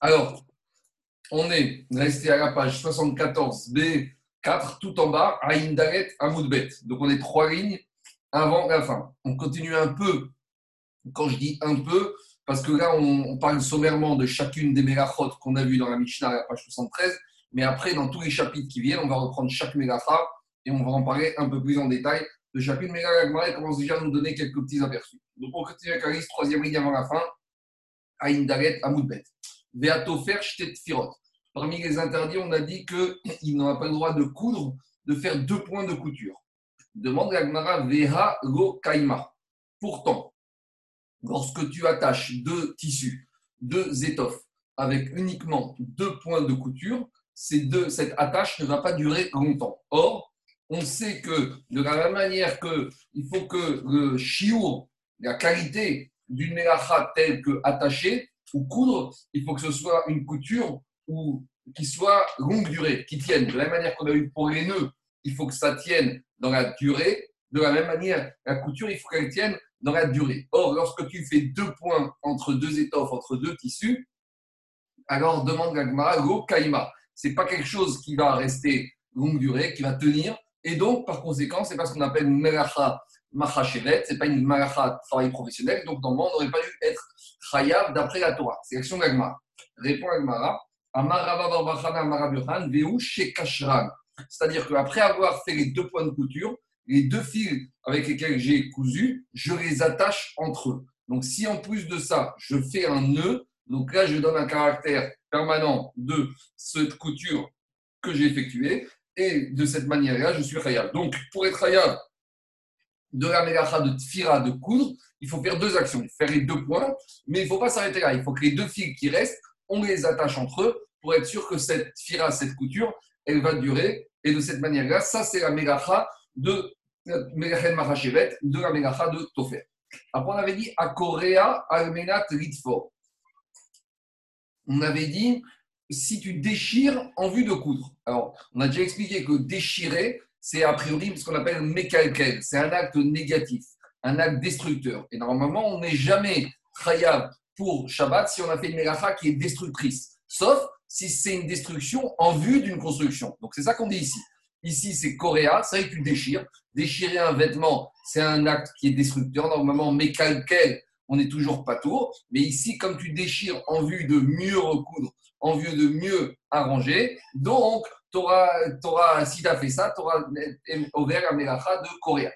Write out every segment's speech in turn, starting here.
Alors, on est resté à la page 74B4, tout en bas, à Indaret, à Moudbet. Donc, on est trois lignes avant la fin. On continue un peu, quand je dis un peu, parce que là, on, parle sommairement de chacune des mélachot qu'on a vues dans la Mishnah à la page 73, mais après, dans tous les chapitres qui viennent, on va reprendre chaque mélacha et on va en parler un peu plus en détail de chacune. Mais là, commence déjà à nous donner quelques petits aperçus. Donc, on continue avec la liste, troisième ligne avant la fin, à Indaret, à Moudbet. Veatofer, Shtet Firot. Parmi les interdits, on a dit qu'il n'a pas le droit de coudre, de faire deux points de couture. Demande l'Agmara Veha Lo Kaima. Pourtant, lorsque tu attaches deux tissus, deux étoffes, avec uniquement deux points de couture, ces deux, cette attache ne va pas durer longtemps. Or, on sait que de la même manière qu'il faut que le chiour, la qualité d'une mélacha telle que attachée ou coudre, il faut que ce soit une couture ou qui soit longue durée, qui tienne. De la même manière qu'on a eu pour les nœuds, il faut que ça tienne dans la durée. De la même manière, la couture, il faut qu'elle tienne dans la durée. Or, lorsque tu fais deux points entre deux étoffes, entre deux tissus, alors demande la go kaima. Ce n'est pas quelque chose qui va rester longue durée, qui va tenir. Et donc, par conséquent, c'est pas ce qu'on appelle une machachevet, ce n'est pas une melacha de travail professionnel. Donc, normalement, on n'aurait pas dû être chayav d'après la Torah. C'est l'action d'Agmara. Répond Agmara. C'est-à-dire qu'après avoir fait les deux points de couture, les deux fils avec lesquels j'ai cousu, je les attache entre eux. Donc si en plus de ça, je fais un nœud, donc là je donne un caractère permanent de cette couture que j'ai effectuée, et de cette manière-là, je suis khayab. Donc pour être khayab de la mélacha de tfira de coudre, il faut faire deux actions, faire les deux points, mais il ne faut pas s'arrêter là. Il faut que les deux fils qui restent, on les attache entre eux pour être sûr que cette tfira, cette couture, elle va durer. Et de cette manière-là, ça c'est la mélacha de de la de Tofer. Après, on avait dit à Korea, Almenat Ritfor. On avait dit si tu déchires en vue de coudre. Alors, on a déjà expliqué que déchirer, c'est a priori ce qu'on appelle mekalkel. C'est un acte négatif, un acte destructeur. Et normalement, on n'est jamais khayab pour Shabbat si on a fait une Megacha qui est destructrice. Sauf si c'est une destruction en vue d'une construction. Donc, c'est ça qu'on dit ici. Ici, c'est Coréa, c'est vrai que tu déchires. Déchirer un vêtement, c'est un acte qui est destructeur. Normalement, mais quel, on n'est toujours pas tour. Mais ici, comme tu déchires en vue de mieux recoudre, en vue de mieux arranger, donc, auras, si tu as fait ça, tu auras ouvert la mélacha de Coréa.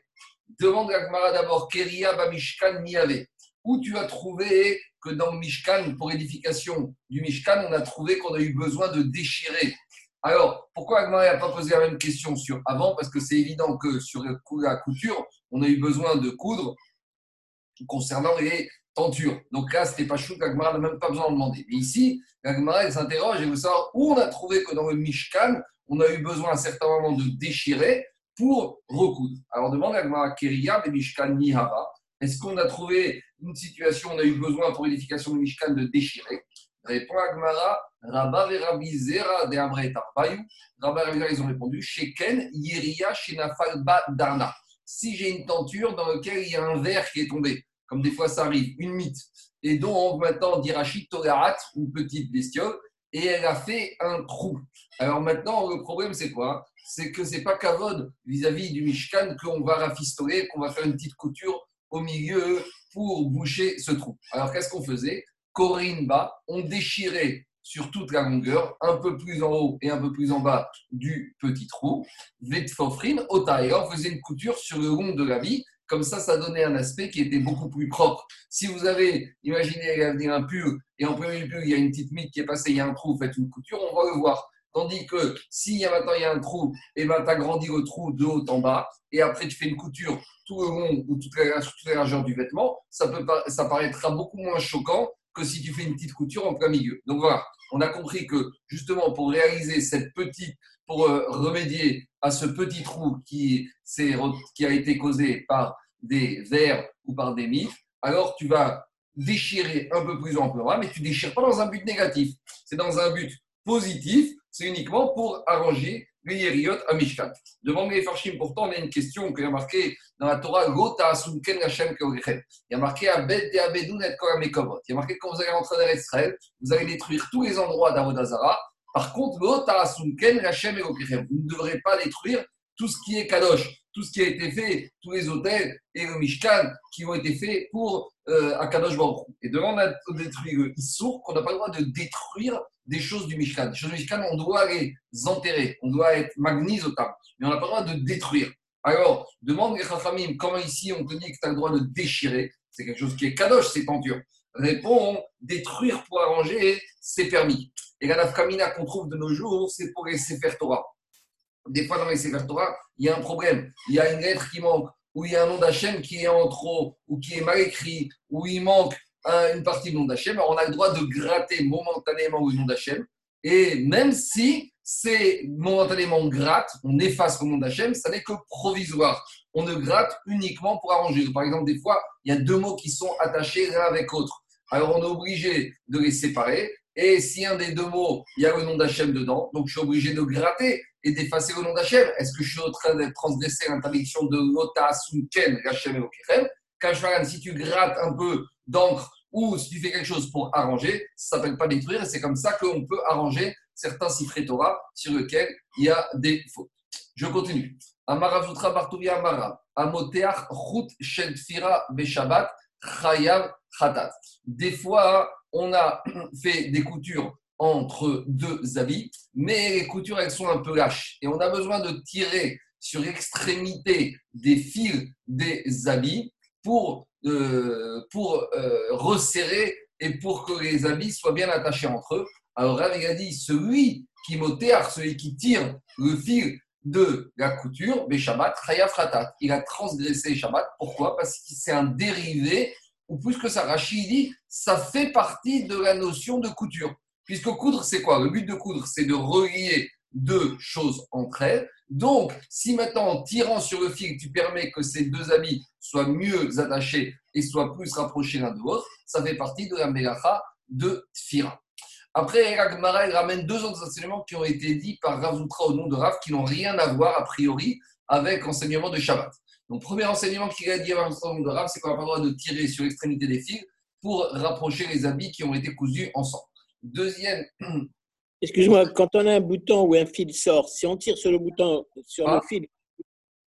Demande à Gmara d'abord, Keria Bamishkan Miave. Où tu as trouvé que dans le Mishkan, pour édification du Mishkan, on a trouvé qu'on a eu besoin de déchirer? Alors, pourquoi Agmar n'a pas posé la même question sur avant? Parce que c'est évident que sur la couture, on a eu besoin de coudre concernant les Donc là, ce n'était pas chou, Agmar n'a même pas besoin de demander. Mais ici, Agmar s'interroge et veut savoir où on a trouvé que dans le Mishkan, on a eu besoin à un certain moment de déchirer pour recoudre. Alors demande Agmar Keria de Mishkan Nihara. Est-ce qu'on a trouvé une situation où on a eu besoin pour l'édification du Mishkan de déchirer? Répond Agmara, Rabba et Rabbi Zera de Amre Tarbayou. Rabba et ils ont répondu Sheken Yeria Shenafal Darna. Si j'ai une tenture dans laquelle il y a un verre qui est tombé, comme des fois ça arrive, une mythe, et donc maintenant d'Irachi Togarat, une petite bestiole, et elle a fait un trou. Alors maintenant, le problème c'est quoi? C'est que c'est pas Kavod vis-à-vis du Mishkan qu'on va rafistoler, qu'on va faire une petite couture au milieu pour boucher ce trou. Alors qu'est-ce qu'on faisait? Corinne bas, on déchirait sur toute la longueur, un peu plus en haut et un peu plus en bas du petit trou. Vetfofrine, au on faisait une couture sur le long de la vie. Comme ça, ça donnait un aspect qui était beaucoup plus propre. Si vous avez, imaginé un pull et en premier pull, il y a une petite mythe qui est passée, il y a un trou, faites une couture, on va le voir. Tandis que s'il y maintenant il y a un trou, et eh ben, tu agrandis le trou de haut en bas, et après tu fais une couture tout le long ou toute la, toute la largeur du vêtement, ça, peut, ça paraîtra beaucoup moins choquant que si tu fais une petite couture en plein milieu. Donc voilà, on a compris que justement pour réaliser cette petite, pour euh, remédier à ce petit trou qui, qui a été causé par des vers ou par des mythes, alors tu vas déchirer un peu plus amplement, mais tu déchires pas dans un but négatif. C'est dans un but positif, c'est uniquement pour arranger les Yeriot à Mishkan. Demande les Farshim, pourtant, on a une question qui a marqué dans la Torah, Gota Hashem Il y a marqué Abed de Abedun et Koramekovot. Il y a marqué quand vous allez rentrer dans Israël, vous allez détruire tous les endroits d'Avodazara. Par contre, Vous ne devrez pas détruire tout ce qui est Kadosh, tout ce qui a été fait, tous les hôtels et le Mishkan qui ont été faits pour euh, Akadosh Baruch Et devant, on détruit le Issour, qu'on n'a pas le droit de détruire des choses du Mishkan. Les choses du Mishkan, on doit les enterrer, on doit être magnésotables, mais on n'a pas le droit de détruire. Alors, demande les Chachamim, comment ici on te dit que tu as le droit de déchirer? C'est quelque chose qui est Kadosh, ces tentures. Réponds, détruire pour arranger, c'est permis. Et la nafkamina qu'on trouve de nos jours, c'est pour les Sefer Torah. Des fois, dans les Sefer Torah, il y a un problème. Il y a une lettre qui manque, ou il y a un nom d'Hachem qui est en trop, ou qui est mal écrit, ou il manque une partie du nom d'Hachem. on a le droit de gratter momentanément le nom d'Hachem. Et même si c'est momentanément gratte, on efface le nom d'Hachem, ça n'est que provisoire. On ne gratte uniquement pour arranger. Par exemple, des fois, il y a deux mots qui sont attachés l'un avec l'autre. Alors, on est obligé de les séparer. Et si un des deux mots, il y a le nom d'Hachem dedans, donc je suis obligé de gratter et d'effacer le nom d'Hachem. Est-ce que je suis en train de transgresser l'interdiction de Lota Sunken, Hachem et Okerem? Si tu grattes un peu d'encre ou si tu fais quelque chose pour arranger, ça ne s'appelle pas détruire et c'est comme ça qu'on peut arranger certains sifré Torah sur lesquels il y a des fautes. Je continue. Amaravutra Bartouria Amara, Amoteach Chut Shentfira Beshabat, Chayav Khatat. Des fois, on a fait des coutures entre deux habits, mais les coutures, elles sont un peu lâches. Et on a besoin de tirer sur l'extrémité des fils des habits pour, euh, pour euh, resserrer et pour que les habits soient bien attachés entre eux. Alors Rav a dit, celui qui motéar, celui qui tire le fil de la couture, Il a transgressé Shabbat. Pourquoi? Parce que c'est un dérivé, ou plus que ça, Rachid dit, ça fait partie de la notion de couture. Puisque coudre, c'est quoi? Le but de coudre, c'est de relier deux choses entre elles. Donc, si maintenant, en tirant sur le fil, tu permets que ces deux habits soient mieux attachés et soient plus rapprochés l'un de l'autre, ça fait partie de la Melacha de Tfira. Après, Ragmara, il ramène deux autres enseignements qui ont été dits par Ravoutra au nom de Rav, qui n'ont rien à voir, a priori, avec l'enseignement de Shabbat. Donc, premier enseignement qu'il a dit à nom de Rav, c'est qu'on n'a pas le droit de tirer sur l'extrémité des fils pour rapprocher les habits qui ont été cousus ensemble. Deuxième. Excuse-moi, quand on a un bouton ou un fil sort, si on tire sur le bouton, sur le ah. fil,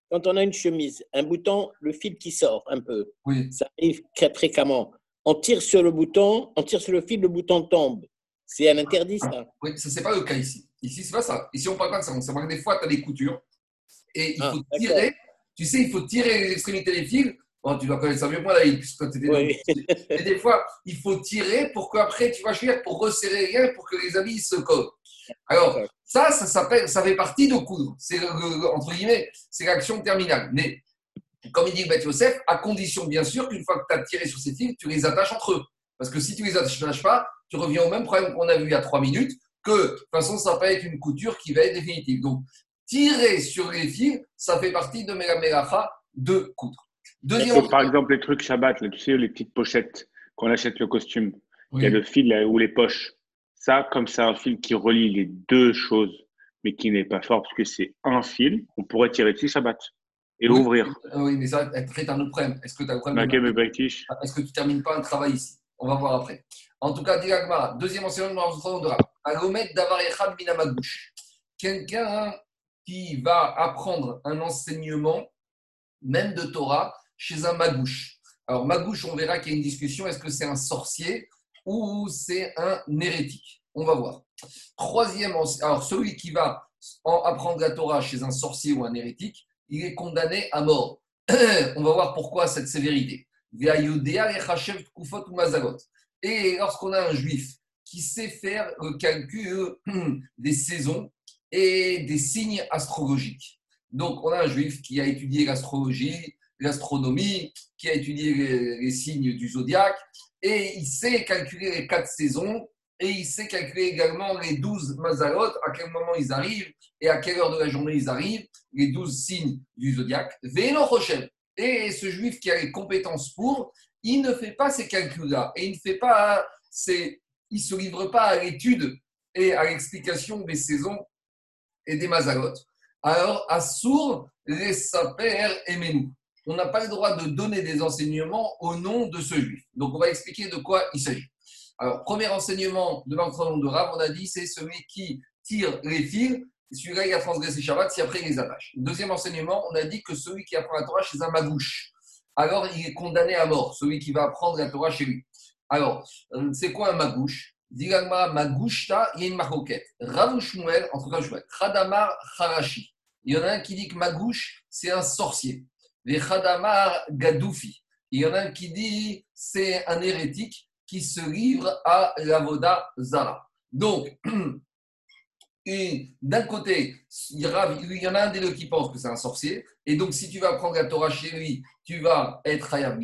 quand on a une chemise, un bouton, le fil qui sort un peu, oui. ça arrive très fréquemment. On tire sur le bouton, on tire sur le fil, le bouton tombe. C'est un interdit, ça Oui, ça, c'est pas le cas ici. Ici, c'est pas ça. Ici, on parle pas de ça. On sait que des fois, tu as des coutures et il ah, faut tirer. Tu sais, il faut tirer l'extrémité des fils. Bon, tu dois connaître ça mieux que moi, David, puisque tu oui. Et des fois, il faut tirer pour qu'après, tu vas choisir pour resserrer rien, pour que les habits se collent. Alors, ça, ça s'appelle, ça fait partie de coudre. C'est, entre guillemets, c'est l'action terminale. Mais, comme il dit Beth Yosef, à condition, bien sûr, qu'une fois que tu as tiré sur ces fils, tu les attaches entre eux. Parce que si tu les attaches pas, tu reviens au même problème qu'on a vu il y a trois minutes, que de toute façon, ça va être une couture qui va être définitive. Donc, tirer sur les fils, ça fait partie de Melacha de coudre. Deuxième... Par exemple, les trucs Shabbat, tu sais, les petites pochettes qu'on achète le costume, il y a le fil ou les poches. Ça, comme c'est un fil qui relie les deux choses, mais qui n'est pas fort parce que c'est un fil, on pourrait tirer dessus Shabbat et l'ouvrir. Oui, mais ça, être un autre problème. Est-ce que tu as le problème Est-ce que tu ne termines pas un travail ici? On va voir après. En tout cas, Diragmara, deuxième enseignement de Rav. Agomet Davar Minamagouche. Quelqu'un qui va apprendre un enseignement, même de Torah, chez un magouche. Alors, magouche, on verra qu'il y a une discussion. Est-ce que c'est un sorcier ou c'est un hérétique? On va voir. Troisième, alors celui qui va apprendre la Torah chez un sorcier ou un hérétique, il est condamné à mort. on va voir pourquoi cette sévérité. Et lorsqu'on a un juif qui sait faire le calcul des saisons et des signes astrologiques. Donc, on a un juif qui a étudié l'astrologie, l'astronomie, qui a étudié les, signes du zodiaque, et il sait calculer les quatre saisons, et il sait calculer également les douze mazalot, à quel moment ils arrivent, et à quelle heure de la journée ils arrivent, les douze signes du zodiaque. Et ce juif qui a les compétences pour, il ne fait pas ces calculs-là et il ne fait pas il se livre pas à l'étude et à l'explication des saisons et des mazalot, alors Assour, les saper et menou. On n'a pas le droit de donner des enseignements au nom de ce juif. Donc on va expliquer de quoi il s'agit. Alors, premier enseignement de l'entraînement de Rav, on a dit, c'est celui qui tire les fils, celui-là, il a transgressé Shabbat, si après il les attache. Deuxième enseignement, on a dit que celui qui apprend la Torah chez un magouche, alors il est condamné à mort, celui qui va apprendre la Torah chez lui. Alors, euh, c'est quoi un magouche? Digagma magouchta, il y a une maroquette. Ravouchmuel, entre cas, Khadamar Harashi. Il y en a un qui dit que magouche, c'est un sorcier. Les Khadamar Gadoufi. Il y en a un qui dit c'est un hérétique qui se livre à l'avoda zara. Donc, d'un côté, il y en a un des deux qui pense que c'est un sorcier, et donc si tu vas prendre la Torah chez lui, tu vas être Hayab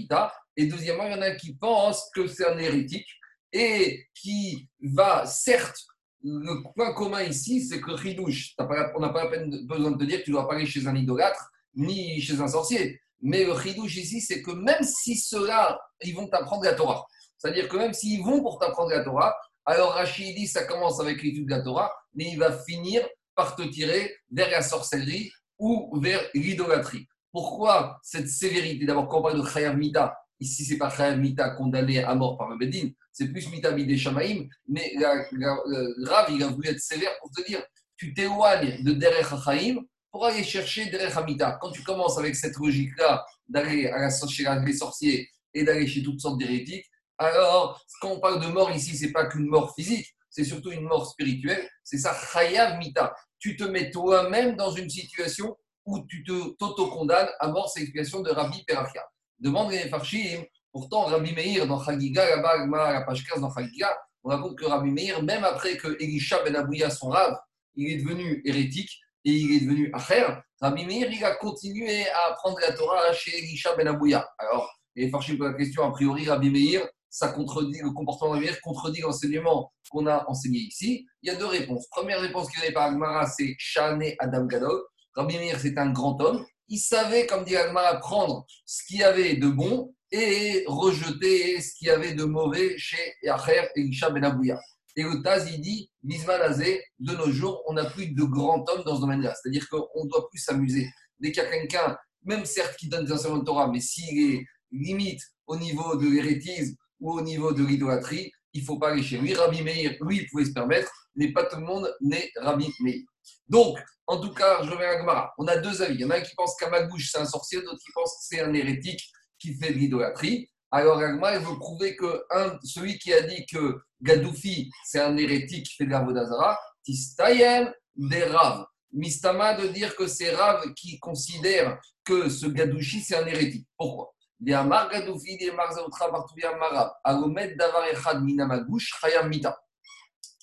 Et deuxièmement, il y en a un qui pense que c'est un hérétique et qui va, certes, le point commun ici, c'est que Ridouche, on n'a pas la peine, besoin de te dire que tu dois pas aller chez un idolâtre ni chez un sorcier. Mais le Ridouche ici, c'est que même si ceux-là, ils vont t'apprendre la Torah, c'est-à-dire que même s'ils vont pour t'apprendre la Torah, alors Rachid dit ça commence avec l'étude de la Torah, mais il va finir par te tirer vers la sorcellerie ou vers l'idolâtrie. Pourquoi cette sévérité? D'abord, quand on parle de Chayav Mita, ici c'est pas Chayav Mita condamné à mort par le Bedin, c'est plus Mita des Shamaim, mais le Rav, il a voulu être sévère pour te dire tu t'éloignes de Derech HaChaim pour aller chercher Derech HaMita. Quand tu commences avec cette logique-là d'aller la, chez les sorciers et d'aller chez toutes sortes d'hérétiques, alors, quand on parle de mort ici, c'est pas qu'une mort physique, c'est surtout une mort spirituelle. C'est ça, chayav mita. Tu te mets toi-même dans une situation où tu t'auto-condamnes à mort. C'est l'explication de Rabbi Perachia. Demande les Farshim. Pourtant, Rabbi Meir, dans Chagiga, là-bas, la page 15 dans Chagiga, on raconte que Rabbi Meir, même après que Elisha ben Abouya, son rave, il est devenu hérétique et il est devenu acher, Rabbi Meir, il a continué à apprendre la Torah chez Elisha ben Abouya. Alors, les Farshim posent la question, a priori, Rabbi Meir, ça contredit le comportement de la contredit l'enseignement qu'on a enseigné ici. Il y a deux réponses. Première réponse qui est par Agmara, c'est Shane Adam Gadol. Rabbi Meir, c'est un grand homme. Il savait, comme dit Agmara, prendre ce qu'il y avait de bon et rejeter ce qu'il y avait de mauvais chez Yacher et Isha Ben Abouya. Et le Taz, il dit, Azé, de nos jours, on n'a plus de grand homme dans ce domaine-là. C'est-à-dire qu'on ne doit plus s'amuser. Dès qu'il y a quelqu'un, même certes qui donne des enseignements de Torah, mais s'il est limite au niveau de l'hérétisme ou au niveau de l'idolâtrie, il ne faut pas aller chez lui. Rabbi Meir, lui, il pouvait se permettre, mais pas tout le monde n'est Rabbi Meir. Donc, en tout cas, je reviens à Gemara. On a deux avis. Il y en a un qui pense qu'Amagouche, c'est un sorcier, d'autres qui pensent que c'est un hérétique qui fait de l'idolâtrie. Alors, Agma, il veut prouver que celui qui a dit que Gadoufi, c'est un hérétique qui fait de l'Avodazara, Tistayem des Rav. Mistama de dire que c'est Rav qui considère que ce Gadouchi, c'est un hérétique. Pourquoi?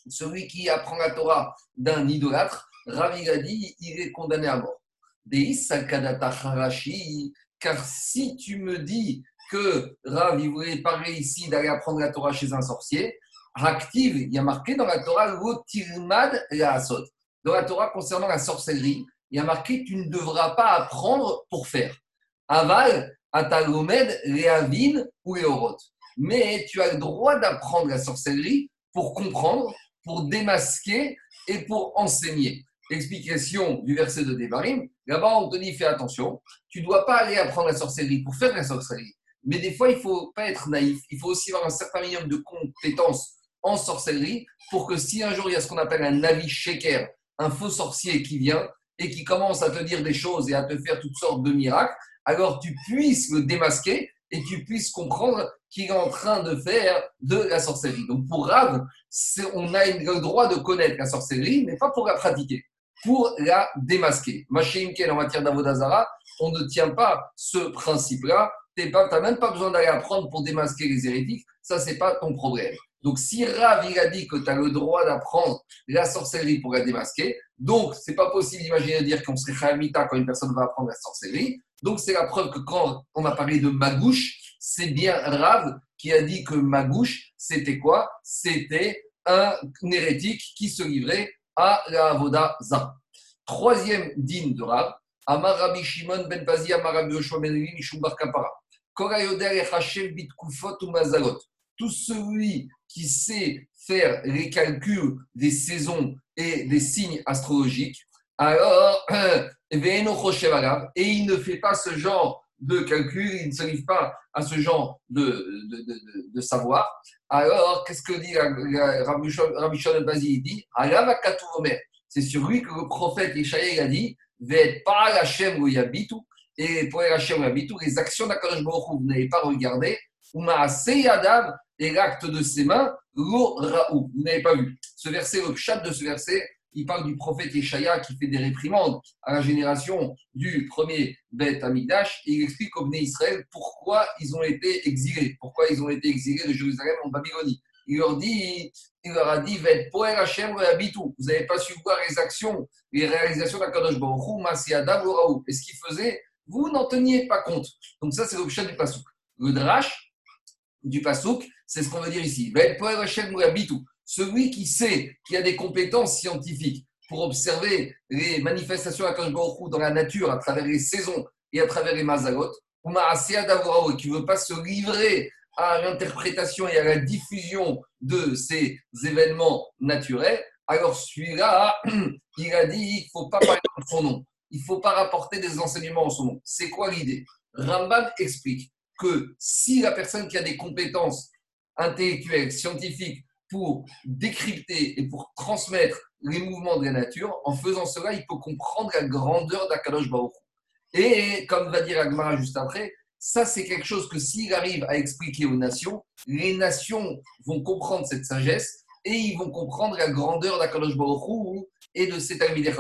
Celui qui apprend la Torah d'un idolâtre, Ravi a dit, il est condamné à mort. Car si tu me dis que Rav voulait parler ici d'aller apprendre la Torah chez un sorcier, active, il y a marqué dans la Torah la Dans la Torah concernant la sorcellerie, il y a marqué tu ne devras pas apprendre pour faire. Aval, Atalomed, Réavine ou Eorot. Mais tu as le droit d'apprendre la sorcellerie pour comprendre, pour démasquer et pour enseigner. Explication du verset de Devarim. Là-bas, on te dit fais attention, tu ne dois pas aller apprendre la sorcellerie pour faire la sorcellerie. Mais des fois, il ne faut pas être naïf. Il faut aussi avoir un certain minimum de compétences en sorcellerie pour que si un jour il y a ce qu'on appelle un navi shaker, un faux sorcier qui vient et qui commence à te dire des choses et à te faire toutes sortes de miracles, alors tu puisses le démasquer et tu puisses comprendre qu'il est en train de faire de la sorcellerie. Donc pour Rav, on a le droit de connaître la sorcellerie, mais pas pour la pratiquer, pour la démasquer. Machéimkel, en matière d'avodazara, on ne tient pas ce principe-là. Tu n'as même pas besoin d'aller apprendre pour démasquer les hérétiques. Ça, c'est pas ton problème. Donc, si Rav, il a dit que tu as le droit d'apprendre la sorcellerie pour la démasquer, donc, c'est pas possible d'imaginer dire qu'on serait Khamita quand une personne va apprendre la sorcellerie. Donc, c'est la preuve que quand on a parlé de Magouche, c'est bien Rav qui a dit que Magouche, c'était quoi? C'était un hérétique qui se livrait à la Avoda Zah. Troisième dîme de Rav, Amar Rabbi Shimon ben Pazi, Amar Rabbi Yoshua ben Eli, Mishumbar Kapara. Tout celui qui sait faire les calculs des saisons et des signes astrologiques, alors, et il ne fait pas ce genre de calcul, il ne se livre pas à ce genre de, de savoir. Alors, qu'est-ce que dit Rabbi Shon Bazi Il dit C'est sur lui que le prophète Ishaïa a dit pas Hachem où et pour Hachem où les actions d'Akadosh Baruch vous n'avez pas regardé, ou Adam et l'acte de ses mains, lo Raou, vous n'avez pas vu. Ce verset, le chat de ce verset, il parle du prophète Yeshaya qui fait des réprimandes à la génération du premier Beth Amidash et il explique au Israël pourquoi ils ont été exilés, pourquoi ils ont été exilés de Jérusalem en Babylonie. Il leur dit, il leur a dit, vous n'avez pas su voir les actions, les réalisations d'Akadosh Baruch Hu, et ce qu'il faisait, vous n'en teniez pas compte. Donc ça, c'est l'objet du Passouk. Le drash du Passouk, c'est ce qu'on veut dire ici. Celui qui sait, qui a des compétences scientifiques pour observer les manifestations à dans la nature à travers les saisons et à travers les mazalot, et qui ne veut pas se livrer à l'interprétation et à la diffusion de ces événements naturels, alors celui-là, il a dit il ne faut pas parler de son nom, il ne faut pas rapporter des enseignements en son nom. C'est quoi l'idée? Rambam explique que si la personne qui a des compétences intellectuelles, scientifiques, pour décrypter et pour transmettre les mouvements de la nature. En faisant cela, il peut comprendre la grandeur d'Akadosh Baruch. Et comme va dire Agmara juste après, ça c'est quelque chose que s'il arrive à expliquer aux nations, les nations vont comprendre cette sagesse et ils vont comprendre la grandeur d'Akadosh Baruch et de cet Almideh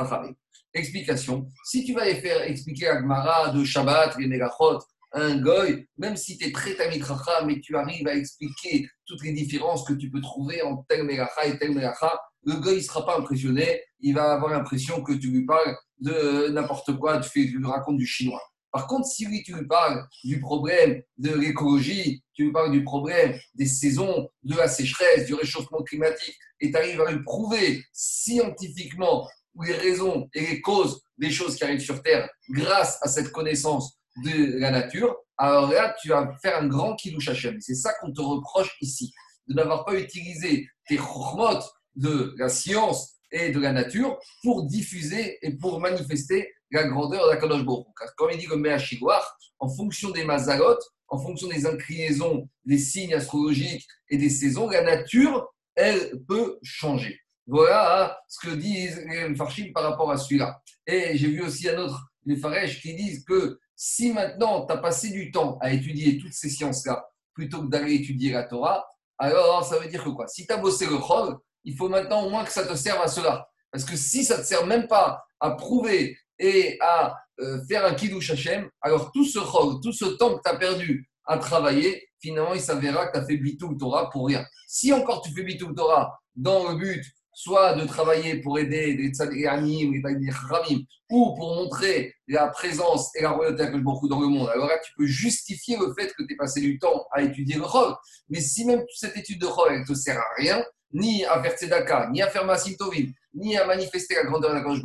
Explication. Si tu vas faire expliquer Agmara de Shabbat, les Megachot, un goy, même si tu es très tamitracha, mais tu arrives à expliquer toutes les différences que tu peux trouver en tel melacha et tel melacha, le goy ne sera pas impressionné, il va avoir l'impression que tu lui parles de n'importe quoi, tu, fais, lui racontes du chinois. Par contre, si lui, tu lui parles du problème de l'écologie, tu lui parles du problème des saisons, de la sécheresse, du réchauffement climatique, et tu arrives à lui prouver scientifiquement les raisons et les causes des choses qui arrivent sur Terre grâce à cette connaissance de la nature, alors là, tu vas faire un grand kiddush Hashem. C'est ça qu'on te reproche ici, de n'avoir pas utilisé tes chormot de la science et de la nature pour diffuser et pour manifester la grandeur de la Kadosh Baruch Car comme il dit le Meachigwar, en fonction des mazalot, en fonction des inclinaisons, des signes astrologiques et des saisons, la nature, elle peut changer. Voilà hein, ce que disent les Farshim par rapport à celui-là. Et j'ai vu aussi un autre, les Faresh, qui disent que si maintenant tu as passé du temps à étudier toutes ces sciences-là, plutôt que d'aller étudier la Torah, alors ça veut dire que quoi? Si tu as bossé le Chol, il faut maintenant au moins que ça te serve à cela. Parce que si ça ne te sert même pas à prouver et à euh, faire un Kiddush Hashem, alors tout ce Chol, tout ce temps que tu as perdu à travailler, finalement, il s'avérera que tu as fait Bitou Torah pour rien. Si encore tu fais Bitou Torah dans le but soit de travailler pour aider les tzadikanim, les ramim, ou pour montrer la présence et la royauté que beaucoup dans le monde. Alors là, tu peux justifier le fait que tu aies passé du temps à étudier le rôle. Mais si même cette étude de rôle, elle ne te sert à rien, ni à faire tzedaka, ni à faire Massim Tovim, ni à manifester la grandeur de la Kosh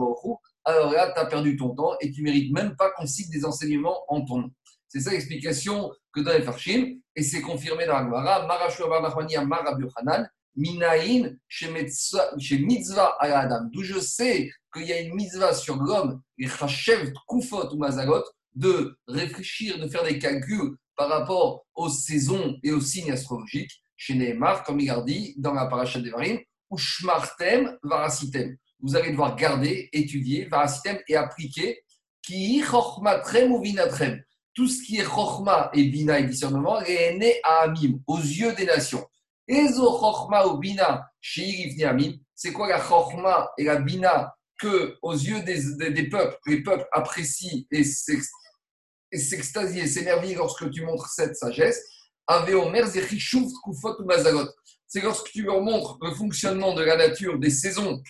alors là, tu as perdu ton temps et tu mérites même pas qu'on cite des enseignements en ton nom. C'est ça l'explication que donne Farshim, et c'est confirmé dans Marashua Barnachmani Marabu Hanan, Minaïn chez mitzvah à Adam. D'où je sais qu'il y a une mitzvah sur l'homme, et Chachev, Kufot ou Mazagot, de réfléchir, de faire des calculs par rapport aux saisons et aux signes astrologiques. Chez Nehemar, comme il a dit dans la paracha Devarim, ou Shmartem, Varasitem. Vous allez devoir garder, étudier, Varasitem et appliquer qui Chochmatrem ou Vinatrem. Tout ce qui est Chochma et Bina discernement est né à Amim, aux yeux des nations. C'est quoi la Chochma et la Bina que, aux yeux des, des, peuples, les peuples apprécient et s'extasient et s'émerveillent lorsque tu montres cette sagesse? C'est lorsque tu leur montres le fonctionnement de la nature, des saisons.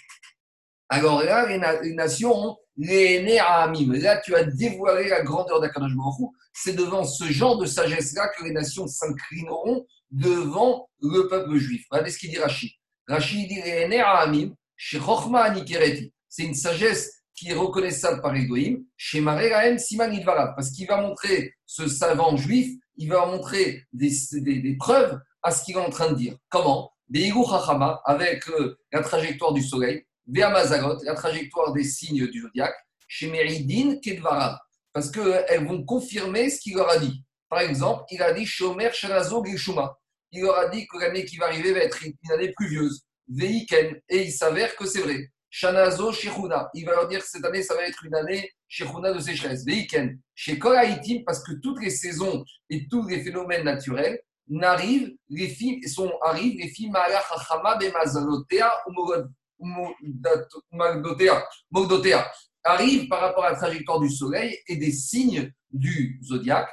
Alors là, les, nations ont les Amim. Là, tu as dévoilé la grandeur d'Akadosh C'est devant ce genre de sagesse-là que les nations s'inclineront devant le peuple juif. Regardez ce qu'il dit Rachid. Rachid dit C'est une sagesse qui est reconnaissable par Egoïm, chez Maréraem Siman parce qu'il va montrer ce savant juif, il va montrer des, des, preuves à ce qu'il est en train de dire. Comment? Avec euh, la trajectoire du soleil, vers Mazalot, la trajectoire des signes du zodiaque, chez Meridin parce qu'elles vont confirmer ce qu'il leur a dit. Par exemple, il a dit Shomer Shanazo Gishuma. Il leur a dit que l'année qui va arriver va être une année pluvieuse. Veiken. Et il s'avère que c'est vrai. Shanazo Shechuna. Il va leur dire que cette année, ça va être une année Shechuna de sécheresse. Veiken. Chez Koraitim, parce que toutes les saisons et tous les phénomènes naturels n'arrivent, les filles sont, arrivent, les filles Hachama Bemazalotea ou Mogdotea arrivent par rapport à la trajectoire du soleil et des signes du zodiaque.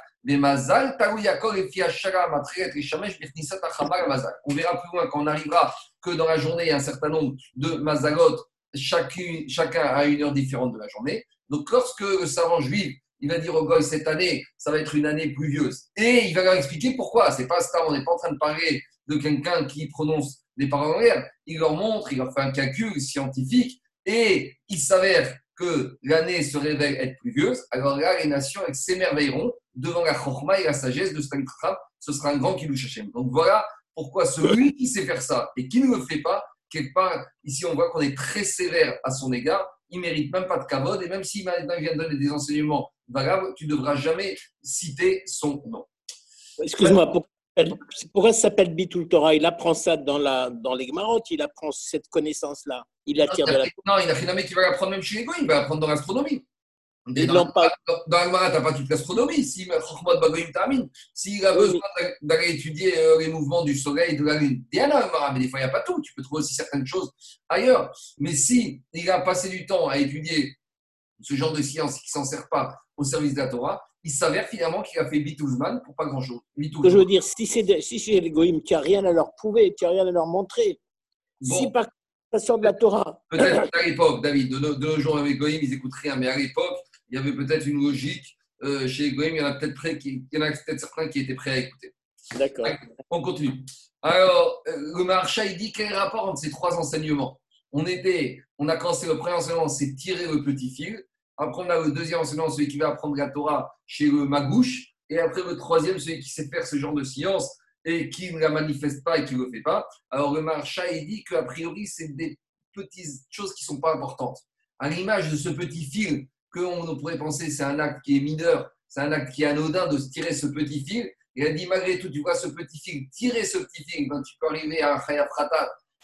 On verra plus loin quand on arrivera que dans la journée, il y a un certain nombre de Mazalot, chacun, chacun à une heure différente de la journée. Donc, lorsque le savant juif il va dire au goy cette année, ça va être une année pluvieuse. Et il va leur expliquer pourquoi. C'est pas ça, on n'est pas en train de parler de quelqu'un qui prononce des paroles en l'air. Il leur montre, il leur fait un calcul scientifique et il s'avère que l'année se révèle être pluvieuse. Alors là, les nations s'émerveilleront devant la chorma et la sagesse de Stalingrad. Ce sera un grand Kiddush Hashem. Donc voilà pourquoi celui qui sait faire ça et qui ne le fait pas, quelque part, ici on voit qu'on est très sévère à son égard il mérite même pas de cavode. Et même s'il vient donner des enseignements valables, tu ne devras jamais citer son nom. Excuse-moi, pourquoi ça s'appelle Bitul Torah? Il apprend ça dans, la, dans les Gemarotes, il apprend cette connaissance-là? Il attire non, de la... Non, il a finalement qui va l'apprendre même chez les il va l'apprendre dans l'astronomie. Dans, dans, dans tu n'as pas toute l'astronomie. Si s'il a besoin d'aller étudier euh, les mouvements du Soleil, de la Lune, il y en a mais des fois, il n'y a pas tout. Tu peux trouver aussi certaines choses ailleurs. Mais si il a passé du temps à étudier ce genre de science qui ne s'en sert pas au service de la Torah, il s'avère finalement qu'il a fait Bitouzman pour pas grand-chose. Ce que je veux dire, si c'est si les goïms qui n'ont rien à leur prouver, qui n'ont rien à leur montrer, si par ça sort de la Torah. Peut-être à l'époque, David, de nos, de nos jours avec Goïm, ils n'écoutent rien, mais à l'époque, il y avait peut-être une logique. Euh, chez les Goïm, il y en a peut-être peut certains qui étaient prêts à écouter. D'accord. On continue. Alors, euh, le marcha, il dit quel est le rapport entre ces trois enseignements? On, était, on a commencé le premier enseignement, c'est tirer le petit fil. Après, on a le deuxième enseignement, celui qui va apprendre la Torah chez le magouche. Et après, le troisième, celui qui sait faire ce genre de science et qui ne la manifeste pas et qui ne le fait pas. Alors, le marcha, il dit qu'a priori, c'est des petites choses qui ne sont pas importantes. À l'image de ce petit fil qu'on pourrait penser c'est un acte qui est mineur, c'est un acte qui est anodin de se tirer ce petit fil. Et elle dit malgré tout, tu vois ce petit fil, tirer ce petit fil, ben, tu peux arriver à un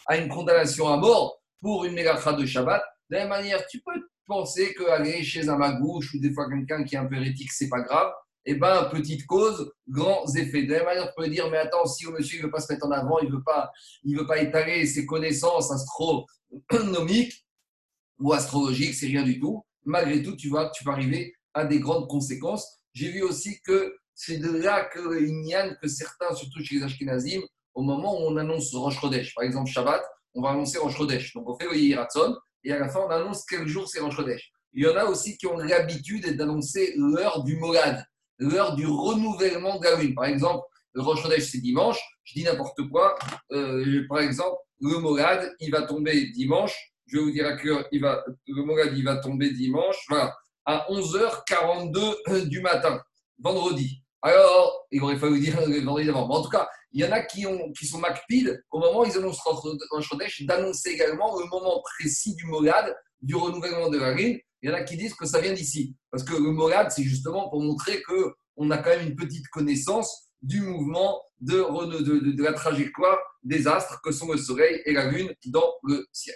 à une condamnation à mort pour une mégacha de Shabbat. De la même manière, tu peux penser qu'aller chez un magouche ou des fois quelqu'un qui est un peu hérétique, c'est pas grave. Eh bien, petite cause, grands effets. De la même manière, on peut dire, mais attends, si le monsieur ne veut pas se mettre en avant, il ne veut, pas, il veut pas étaler ses connaissances astronomiques ou astrologiques, c'est rien du tout malgré tout, tu vois, tu vas arriver à des grandes conséquences. J'ai vu aussi que c'est de là qu'il n'y a que certains, surtout chez les Ashkenazim, au moment où on annonce Rosh Chodesh, par exemple Shabbat, on va annoncer Rosh Chodesh. Donc on fait le Yiratson et à la fin on annonce quel jour c'est Rosh Chodesh. Il y en a aussi qui ont l'habitude d'annoncer l'heure du Molad, l'heure du renouvellement de la lune. Par exemple, le Rosh Chodesh c'est dimanche, je dis n'importe quoi. Euh, par exemple, le Molad, il va tomber dimanche, je vais vous dire à va, le Mogad, il va tomber dimanche, voilà, à 11h42 du matin, vendredi. Alors, il aurait fallu dire vendredi d'avant. en tout cas, il y en a qui, ont, sont MacPid au moment où ils annoncent en Chodesh, d'annoncer également le moment précis du Mogad, du renouvellement de la ligne. Il y en a qui disent que ça vient d'ici. Parce que le Mogad, c'est justement pour montrer qu'on a quand même une petite connaissance du mouvement de, de, de la trajectoire des astres que sont le Soleil et la Lune dans le ciel.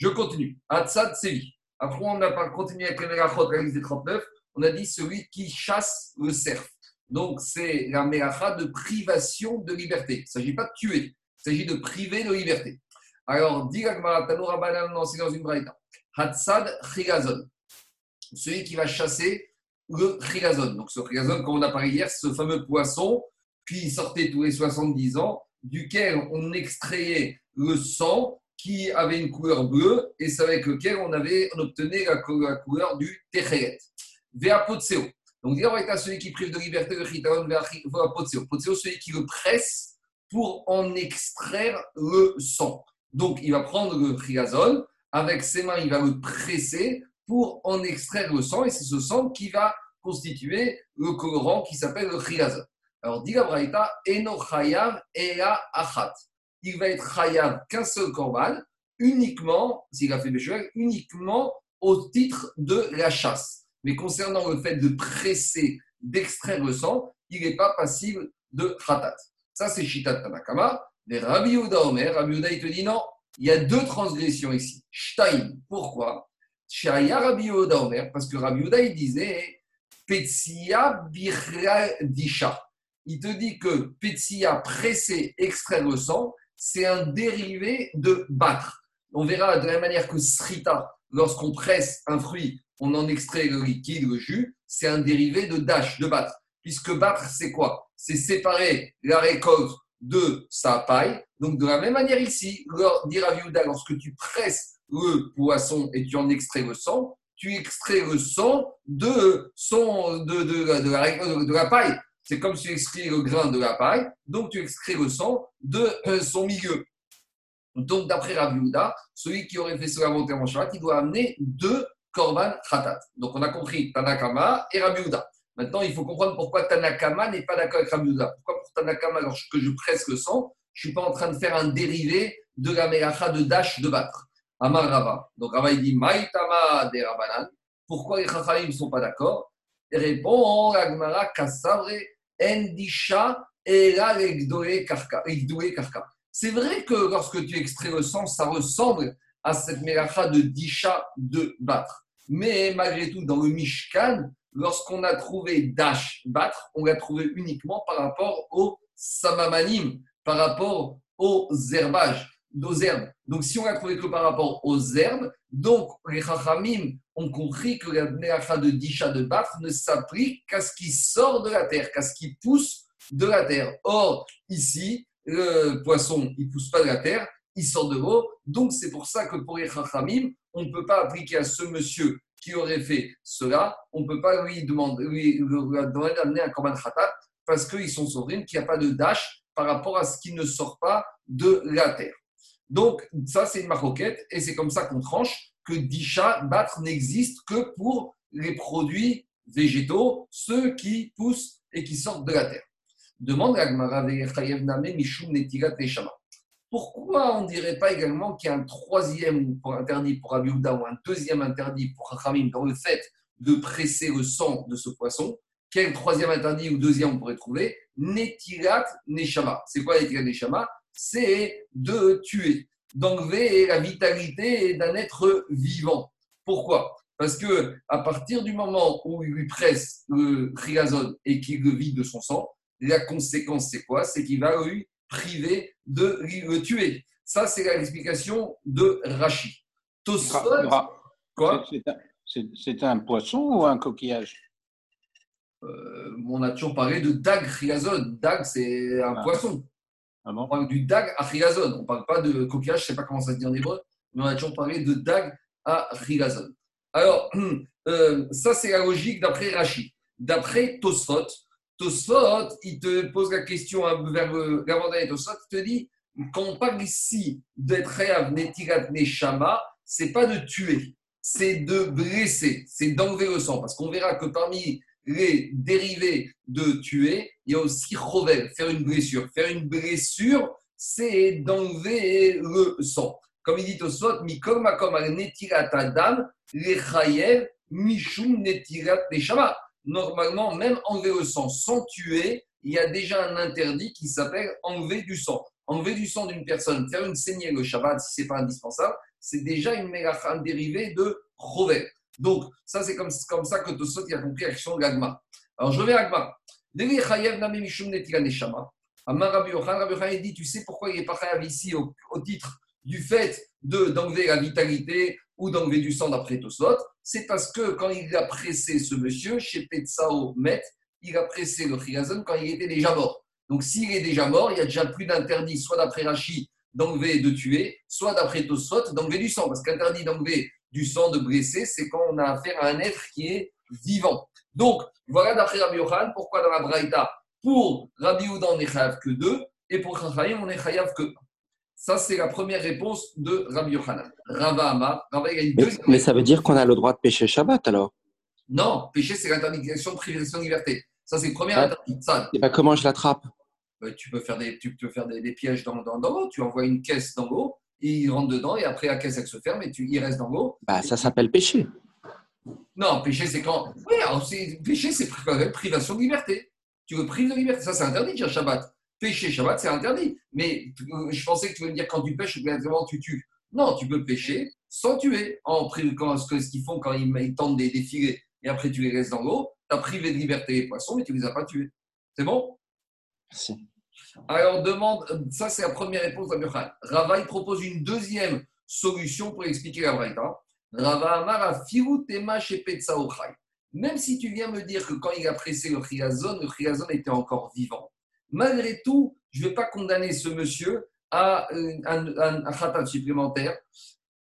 Je continue. Hatzad Sevi. Après, on a continué avec les Mélachot, la liste des 39. On a dit celui qui chasse le cerf. Donc, c'est la Mélacha de privation de liberté. Il ne s'agit pas de tuer. Il s'agit de priver de liberté. Alors, dit Banan, c'est dans une braïta. Hatzad Chigazon. Celui qui va chasser le Chigazon. Donc, ce Chigazon, comme on a parlé hier, ce fameux poisson qui sortait tous les 70 ans, duquel on extrayait le sang qui avait une couleur bleue et c'est avec lequel on, avait, on obtenait la, couleur du Techeret. Veapotseo. Donc, dire à celui qui prive de liberté le Chitaron, Veapotseo. Potseo, celui qui le presse pour en extraire le sang. Donc, il va prendre le chiazol, avec ses mains, il va le presser pour en extraire le sang, et c'est ce sang qui va constituer le colorant qui s'appelle le chiazol. Alors, dit la Braïta, Eno Chayav Ela Achat il va être chayav qu'un seul korban, uniquement, s'il a fait Béchuel, uniquement au titre de la chasse. Mais concernant le fait de presser, d'extraire le sang, il n'est pas passible de khatat. Ça, c'est Shitat Tanakama. Mais Rabbi Yehuda Omer, Rabbi il te dit non, il y a deux transgressions ici. Shtaim, pourquoi? Shaya Rabbi Omer, parce que Rabbi Yehuda, il disait Petsia Disha. Il te dit que Petsia, presser, extraire le sang, c'est un dérivé de battre. On verra de la même manière que Srita, lorsqu'on presse un fruit, on en extrait le liquide, le jus, c'est un dérivé de dash, de battre. Puisque battre, c'est quoi? C'est séparer la récolte de sa paille. Donc, de la même manière ici, à lorsque tu presses le poisson et tu en extrais le sang, tu extrais le sang de, son, de, de, la, de la paille. C'est comme si tu extrais le grain de la paille, donc tu extrais le sang de euh, son milieu. Donc, d'après Rabbi celui qui aurait fait cela en Shabbat, il doit amener deux korban khatat. Donc, on a compris Tanakama et Rabbi Maintenant, il faut comprendre pourquoi Tanakama n'est pas d'accord avec Rabbi Pourquoi pour Tanakama, lorsque je presse le sang, je ne suis pas en train de faire un dérivé de la melacha de dash de battre. Amar Rava. Donc, Rava, il dit Maïtama de Rabanan. Pourquoi les Chachamim ne sont pas d'accord? Et répond Agmara Kassabre C'est vrai que lorsque tu extrais le sang, ça ressemble à cette mélacha de disha de battre. Mais malgré tout, dans le Mishkan, lorsqu'on a trouvé dash, battre, on l'a trouvé uniquement par rapport au samamanim, par rapport aux herbages, aux herbes. Donc si on l'a trouvé que par rapport aux herbes, donc les chachamim ont compris que la mélacha de disha de battre ne s'applique qu'à ce qui sort de la terre, qu'à ce qui pousse de la terre. Or, ici, le poisson, il ne pousse pas de la terre, il sort de l'eau. Donc, c'est pour ça que pour les Chachamim, on ne peut pas appliquer à ce monsieur qui aurait fait cela, on ne peut pas lui demander, lui, d'amener un Korban Khatat parce qu'ils sont souverains, qu'il n'y a pas de dash par rapport à ce qui ne sort pas de la terre. Donc, ça, c'est une maroquette et c'est comme ça qu'on tranche que Disha, battre n'existe que pour les produits végétaux, ceux qui poussent et qui sortent de la terre. Demande Pourquoi on ne dirait pas également qu'il y a un troisième interdit pour Abiouda ou un deuxième interdit pour Chachamim dans le fait de presser le sang de ce poisson? Quel troisième interdit ou deuxième on pourrait trouver? Netirat Neshama. C'est quoi Netirat Neshama? C'est de tuer, d'enlever la vitalité d'un être vivant. Pourquoi? Parce que à partir du moment où il lui presse le triazone et qu'il le vide de son sang, la conséquence, c'est quoi? C'est qu'il va lui priver de le tuer. Ça, c'est l'explication de Rachi. Quoi? C'est un poisson ou un coquillage? Euh, On a toujours parlé de dag riazone. Dag, c'est un ah. poisson. Ah on parle du dag à riazone. On ne parle pas de coquillage, je ne sais pas comment ça se dit en hébreu, mais on a toujours parlé de dag à riazone. Alors, euh, ça, c'est la logique d'après Rachi. D'après Tosfot, Tosfot, il te pose la question vers le Tosfot, il te dit quand on parle ici d'être netirat neshama, c'est pas de tuer, c'est de blesser, c'est d'enlever le sang. Parce qu'on verra que parmi les dérivés de tuer, il y a aussi rovel, faire une blessure. Faire une blessure, c'est d'enlever le sang. Comme il dit Tosfot, mikol makom al netirat adam, le mishum netirat neshama normalement, même enlever le sang sans tuer, il y a déjà un interdit qui s'appelle enlever du sang. Enlever du sang d'une personne, faire une saignée le Shabbat, si ce n'est pas indispensable, c'est déjà une mélacha dérivée de Rovet. Donc, ça, c'est comme, ça que Tosot a compris la question de l'agma. Alors, je vais à l'agma. Rabbi Yochanan dit, tu sais pourquoi il est pas ici au, titre du fait d'enlever la vitalité ou d'enlever du sang d'après Tosot, c'est parce que quand il a pressé ce monsieur, chez Petsao Met, il a pressé le Chiyazon quand il était déjà mort. Donc s'il est déjà mort, il y a déjà plus d'interdit, soit d'après Rachi, d'enlever et de tuer, soit d'après Tosot, d'enlever du sang. Parce qu'interdit d'enlever du sang, de blesser, c'est quand on a affaire à un être qui est vivant. Donc, voilà d'après Rabbi Yohan, pourquoi dans la Braïta, pour Rabbi Oudan, on n'est que deux, et pour Chachaïm, on n'est que un. Ça, c'est la première réponse de Rabbi Yochanan. Rava deuxième mais, ça veut dire qu'on a le droit de pêcher Shabbat alors? Non, pêcher, c'est l'interdiction de privation de liberté. Ça, c'est le premier ah. interdit. Et ben, comment je l'attrape? ben, Tu peux faire des, tu peux faire des, pièges dans, dans, l'eau. Tu envoies une caisse dans l'eau il rentre dedans et après la caisse elle se ferme et tu, il reste dans l'eau. Bah, ça s'appelle péché. Non, péché c'est quand. Oui, alors c'est- péché c'est pri- privation de liberté. Tu veux priver de liberté. Ça c'est interdit, tiens, Shabbat. Péché Shabbat c'est interdit. Mais euh, je pensais que tu veux me dire quand tu pêches, obligatoirement tu tues. Non, tu peux pêcher sans tuer. En quand, ce qu'ils font quand ils, ils tentent des, des filets et après tu les laisses dans l'eau, tu as privé de liberté les poissons, mais tu les as pas tués. C'est bon? Merci. Alors, demande, ça c'est la première réponse d'Abraham. Rava, il propose une deuxième solution pour expliquer la Braïta. Rava Amara, Firu Tema Shepetsa Ochai. Même si tu viens me dire que quand il a pressé le Chiazon, le Chiazon était encore vivant. Malgré tout, je ne vais pas condamner ce monsieur à euh, un, un, supplémentaire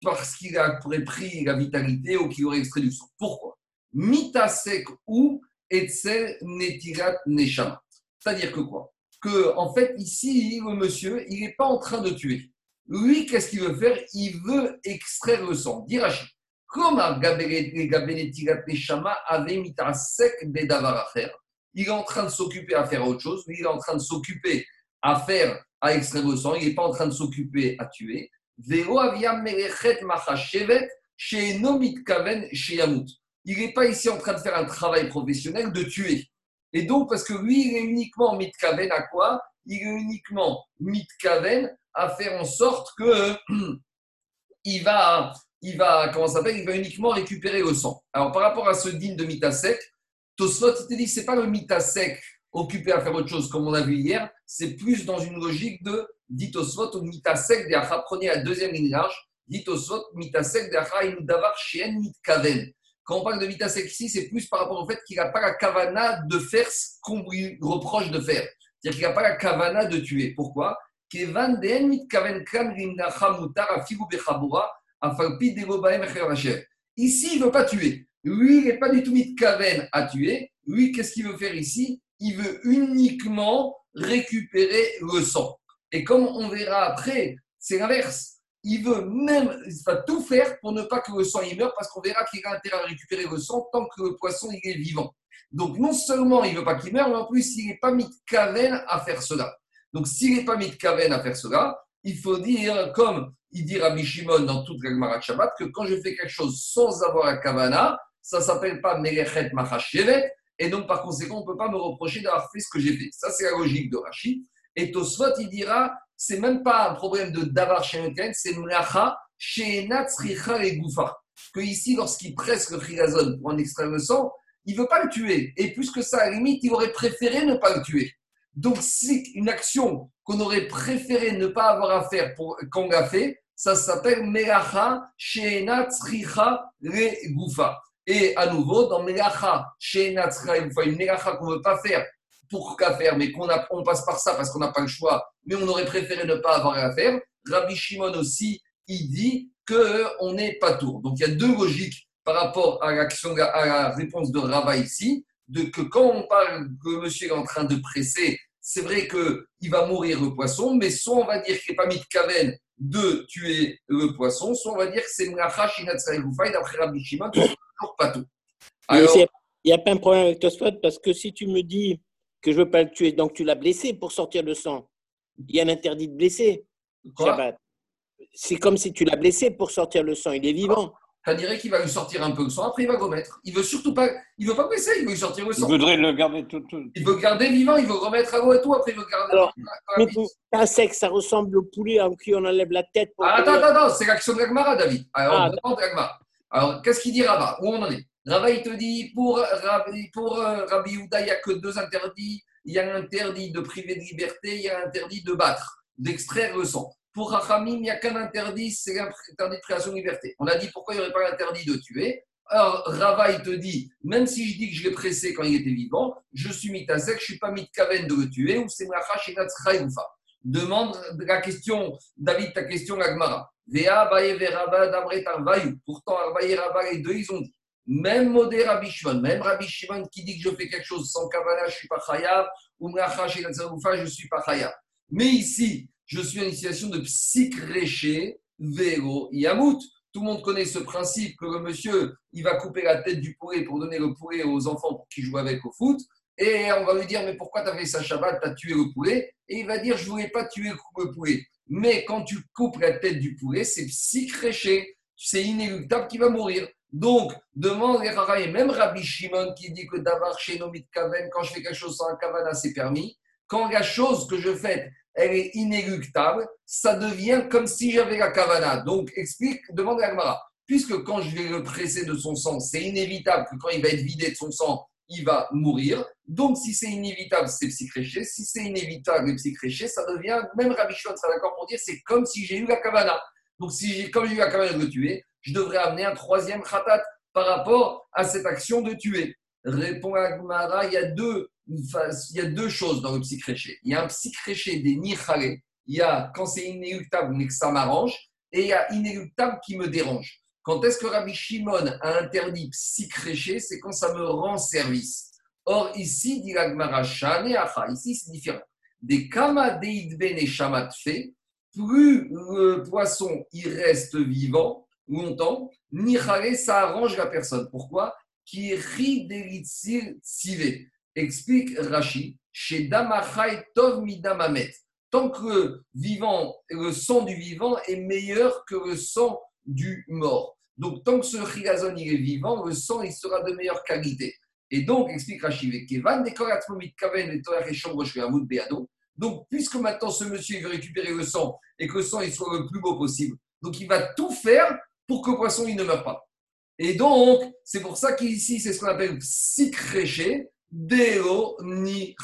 parce qu'il a pris la vitalité ou qu'il aurait extrait du sang. Pourquoi? Mitasek ou Etzel Netirat Neshama. C'est-à-dire que quoi? En fait, ici, le monsieur, il n'est pas en train de tuer. Lui, qu'est-ce qu'il veut faire? Il veut extraire le sang. Dirachi. Comme avait mis un sec bedavar à faire, il est en train de s'occuper à faire autre chose. Il est en train de s'occuper à faire, à extraire le sang. Il n'est pas en train de s'occuper à tuer. Il n'est pas ici en train de faire un travail professionnel de tuer. Et donc, parce que lui, il est uniquement mitkaven à quoi? Il est uniquement mitkaven à faire en sorte que il va, il va, comment ça s'appelle? Il va uniquement récupérer le sang. Alors, par rapport à ce digne de mitasek, Tosfot, il te dit, c'est pas le mitasek occupé à faire autre chose, comme on a vu hier, c'est plus dans une logique de dit Tosfot ou mitasek de. Prenez la deuxième ligne large, dit Tosfot, mitasek de Acha, davar shien mitkaven. Quand on parle de Vitasek ici, c'est plus par rapport au fait qu'il n'a pas la kavana de faire ce qu'on lui reproche de faire. C'est-à-dire qu'il n'a pas la kavana de tuer. Pourquoi? Ici, il ne veut pas tuer. Lui, il n'est pas du tout mitkaven à tuer. Lui, qu'est-ce qu'il veut faire ici? Il veut uniquement récupérer le sang. Et comme on verra après, c'est l'inverse il veut même, il va tout faire pour ne pas que le sang meure, parce qu'on verra qu'il a intérêt à récupérer le sang tant que le poisson est vivant. Donc non seulement il ne veut pas qu'il meure, mais en plus il n'est pas mis de caven à faire cela. Donc s'il n'est pas mis de caven à faire cela, il faut dire, comme il dit Rabbi dans toute la de Shabbat, que quand je fais quelque chose sans avoir la kavana, ça ne s'appelle pas Melechet Machashevet, et donc par conséquent on ne peut pas me reprocher d'avoir fait ce que j'ai fait. Ça c'est la logique de Rashi. Et Tosfot il dira, c'est même pas un problème de davar chez c'est mlacha chez Natsricha et Goufa. Que ici, lorsqu'il presse le chilazon pour en extraire le sang, il veut pas le tuer. Et plus que ça, à la limite, il aurait préféré ne pas le tuer. Donc, c'est une action qu'on aurait préféré ne pas avoir à faire pour qu'on l'a fait, ça s'appelle melacha chez Natsricha et Goufa. Et à nouveau, dans melacha chez Natsricha et Goufa, une melacha qu'on ne veut pas faire pour qu'à faire, mais qu'on on passe par ça parce qu'on n'a pas le choix, mais on aurait préféré ne pas avoir à faire. Rabbi Shimon aussi, il dit qu'on n'est pas tour. Donc il y a deux logiques par rapport à, l'action, à la réponse de Rava ici, de que quand on parle que monsieur est en train de presser, c'est vrai qu'il va mourir le poisson, mais soit on va dire qu'il n'est pas mis de de tuer le poisson, soit on va dire que c'est Mlacha Shinatzra Goufaï d'après Rabbi Shimon, toujours pas tout. Alors, il n'y a pas un problème avec Tosfot parce que si tu me dis que je ne veux pas le tuer, donc tu l'as blessé pour sortir le sang. Il y a un interdit de blesser. Shabbat. C'est comme si tu l'as blessé pour sortir le sang. Il est vivant. Ça dirait qu'il va lui sortir un peu le sang, après il va remettre. Il veut surtout pas, il veut pas blesser, il veut lui sortir le sang. Il voudrait le garder tout. tout. Il veut garder vivant, il veut remettre à l'eau et tout, après il veut garder. Alors, mais un sec, ça ressemble au poulet à qui on enlève la tête. Pour ah, attends, attends, attends, c'est l'action de l'Agmara, David. Alors, ah, on demande l'Agmara. Alors, qu'est-ce qu'il dit Rabat? Où on en est? Rabat, il te dit, pour pour Rabbi Houda, il n'y a que deux interdits il y a l'interdit de priver de liberté, il y a l'interdit de battre, d'extraire le sang. Pour Rachamim, il n'y a qu'un interdit, c'est l'interdit de création de liberté. On a dit pourquoi il n'y aurait pas l'interdit de tuer. Alors, Rava, te dit, même si je dis que je l'ai pressé quand il était vivant, je suis mis à sec, je ne suis pas mis de le tuer, ou c'est Demande la question, David, ta question, Agmara. Vea, Baye, Veraba, Damret, Arvayu. Pourtant, Arvaye et Rava, les deux, ils ont dit. Même Modé Rabbi Shimon, même Rabbi Shimon qui dit que je fais quelque chose sans Kavana, je ne suis pas Chayav, ou Mlacha je ne suis pas Chayav. Mais ici, je suis en situation de psychréché, Véro, Yamut. Tout le monde connaît ce principe que le monsieur, il va couper la tête du poulet pour donner le poulet aux enfants pour qu'ils jouent avec au foot. Et on va lui dire, mais pourquoi tu as fait ça Shabbat, tu as tué le poulet? Et il va dire, je ne voulais pas tuer le poulet. Mais quand tu coupes la tête du poulet, c'est psychréché. C'est inéluctable qui va mourir. Donc, demande les même Rabbi Shimon qui dit que d'avoir chez Nomit Kaven, quand je fais quelque chose sans un Kavana, c'est permis. Quand la chose que je fais, elle est inéluctable, ça devient comme si j'avais la Kavana. Donc, explique, demande à. Puisque quand je vais le presser de son sang, c'est inévitable que quand il va être vidé de son sang, il va mourir. Donc, si c'est inévitable, c'est psychréché. Si c'est inévitable et psychréché, ça devient, même Rabbi Shimon sera d'accord pour dire, c'est comme si j'ai eu la Kavana. Donc, si comme j'ai eu la Kavana de le tuer, je devrais amener un troisième khatat par rapport à cette action de tuer. Répond Agmara, il y a deux, il y a deux choses dans le psychréché. Il y a un psychréché des nichale, il y a quand c'est inéluctable mais que ça m'arrange, et il y a inéluctable qui me dérange. Quand est-ce que Rabbi Shimon a interdit psychréché C'est quand ça me rend service. Or, ici, dit l'Agmara, ici c'est différent. Des kama ben et shamat plus le poisson il reste vivant, longtemps, ni ça arrange la personne. Pourquoi? Qui rit sivé. Explique Rashi, chez Damachai Tov Midamamet. Tant que le, vivant, le sang du vivant est meilleur que le sang du mort. Donc, tant que ce chigazon il est vivant, le sang il sera de meilleure qualité. Et donc, explique Rashi, donc, puisque maintenant ce monsieur veut récupérer le sang et que le sang il soit le plus beau possible, donc il va tout faire pour que le poisson il ne meure pas. Et donc, c'est pour ça qu'ici, c'est ce qu'on appelle psychréché, deo ni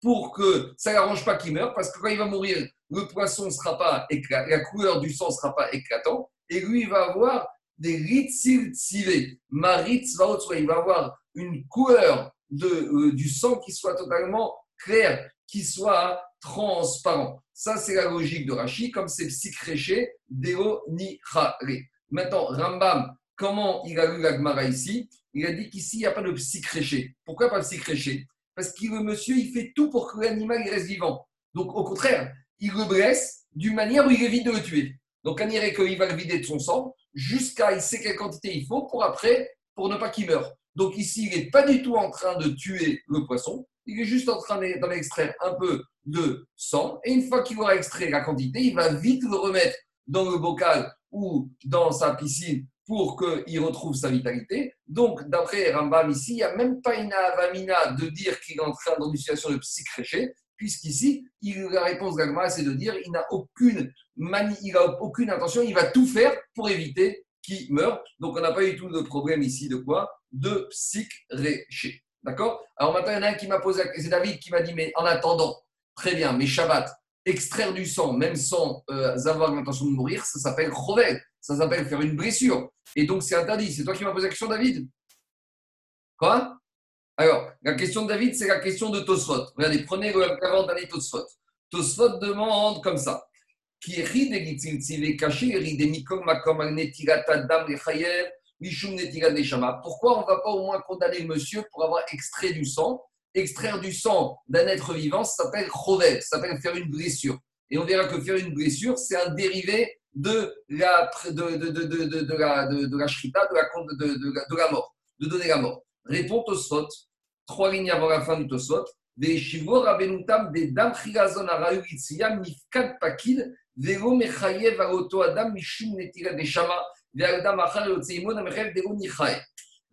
pour que ça n'arrange pas qu'il meure, parce que quand il va mourir, le poisson sera pas éclatant, la couleur du sang ne sera pas éclatant, et lui, il va avoir des ritzil tsivé. Maritz il va avoir une couleur de, euh, du sang qui soit totalement claire, qui soit transparent. Ça, c'est la logique de Rashi, comme c'est psychréché, deo ni Maintenant, Rambam, comment il a lu la ici? Il a dit qu'ici, il n'y a pas de psychréché. Pourquoi pas de psychréché Parce que le monsieur, il fait tout pour que l'animal reste vivant. Donc, au contraire, il le blesse d'une manière où il évite de le tuer. Donc, on dirait qu'il va le vider de son sang jusqu'à il sait quelle quantité il faut pour après, pour ne pas qu'il meure. Donc, ici, il n'est pas du tout en train de tuer le poisson. Il est juste en train d'en extraire un peu de sang. Et une fois qu'il aura extrait la quantité, il va vite le remettre dans le bocal ou dans sa piscine pour qu'il retrouve sa vitalité. Donc, d'après Rambam ici, il n'y a même pas une avamina de dire qu'il est en train dans une situation de psychréché, puisqu'ici, la réponse d'Agma, c'est de dire qu'il n'a aucune, il aucune intention, il va tout faire pour éviter qu'il meure. Donc, on n'a pas eu tout de problème ici de quoi? De psychréché. D'accord? Alors maintenant, il y en a un qui m'a posé, c'est David qui m'a dit, mais en attendant, très bien, mais Shabbat, extraire du sang, même sans euh, avoir l'intention de mourir, ça s'appelle chovel, ça s'appelle faire une blessure. Et donc, c'est interdit. C'est toi qui m'as posé la question, David Quoi? Alors, la question de David, c'est la question de Tosfot. Regardez, prenez le 40 d'année Tosfot. Tosfot demande comme ça. Qui rit des caché, rit des Pourquoi on ne va pas au moins condamner le monsieur pour avoir extrait du sang? Extraire du sang d'un être vivant, ça s'appelle chovet, ça s'appelle faire une blessure. Et on verra que faire une blessure, c'est un dérivé de la, de, de, de, de, la, de, la shrita, de la, de, la, mort, de donner la mort. Répond Tosfot, trois lignes avant la fin du Tosfot. Des shivor abenutam des dam chigazon arayu nifkat pakil vero mechayev aoto adam mishum netira de shama ve'adam achar yotzeimon amechev dero nichaye.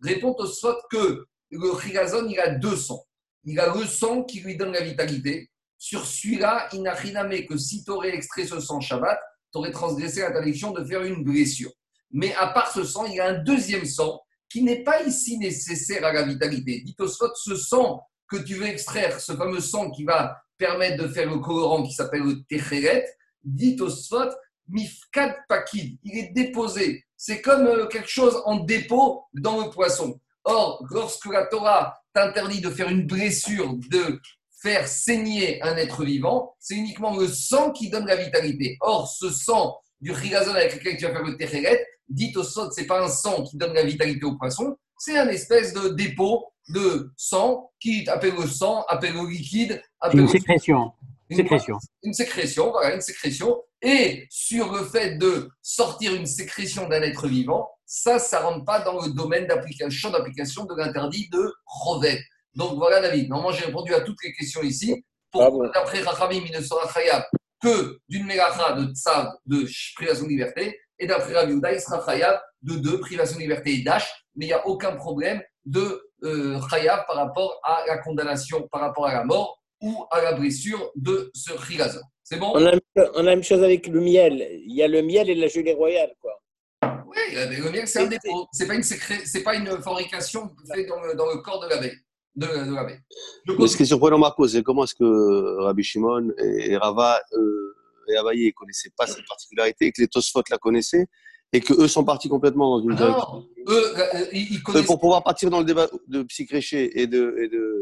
Répond Tosfot que le chigazon, il a deux sons il a le sang qui lui donne la vitalité. Sur celui-là, il n'a rien à que si tu aurais extrait ce sang Shabbat, tu aurais transgressé l'interdiction de faire une blessure. Mais à part ce sang, il y a un deuxième sang qui n'est pas ici nécessaire à la vitalité. Dit ce sang que tu veux extraire, ce fameux sang qui va permettre de faire le colorant qui s'appelle le Techeret, dit Osphot, Mifkat Pakid, il est déposé. C'est comme euh, quelque chose en dépôt dans le poisson. Or, lorsque la Torah interdit de faire une blessure, de faire saigner un être vivant, c'est uniquement le sang qui donne la vitalité. Or, ce sang du chigazon avec lequel tu vas faire le techeret, dit au sot, c'est pas un sang qui donne la vitalité au poisson, c'est un espèce de dépôt de sang qui appelle le sang, appelle le liquide. Appelle une sécrétion. Une sécrétion. Une sécrétion, voilà, une sécrétion. Et sur le fait de sortir une sécrétion d'un être vivant, ça, ça ne rentre pas dans le domaine d'application, champ d'application de l'interdit de Rovet. Donc voilà, David. Normalement, j'ai répondu à toutes les questions ici. Pour, D'après Rachamim, il ne sera khayab que d'une mélacha de tsav, de privation de liberté, et d'après Rabbi il sera chayav de deux, privation de liberté et dash, mais il n'y a aucun problème de euh, par rapport à la condamnation, par rapport à la mort ou à la blessure de ce chilazon. C'est bon? On a, on a, la même chose avec le miel. Il y a le miel et la gelée royale, quoi. Oui, le miel, c'est un dépôt. Ce n'est pas, une pas une fabrication faite dans le, dans le corps de l'abeille. De, de l'abeille. Mais ce qui est surprenant, Marco, c'est comment est-ce que Rabbi Shimon et Rava euh, et Abaye ne connaissaient pas cette particularité et que les Tosfot la connaissaient et que eux sont partis complètement dans une direction. Eux, euh, ils connaissent... Pour pouvoir partir dans le débat de psychréché et de, et de,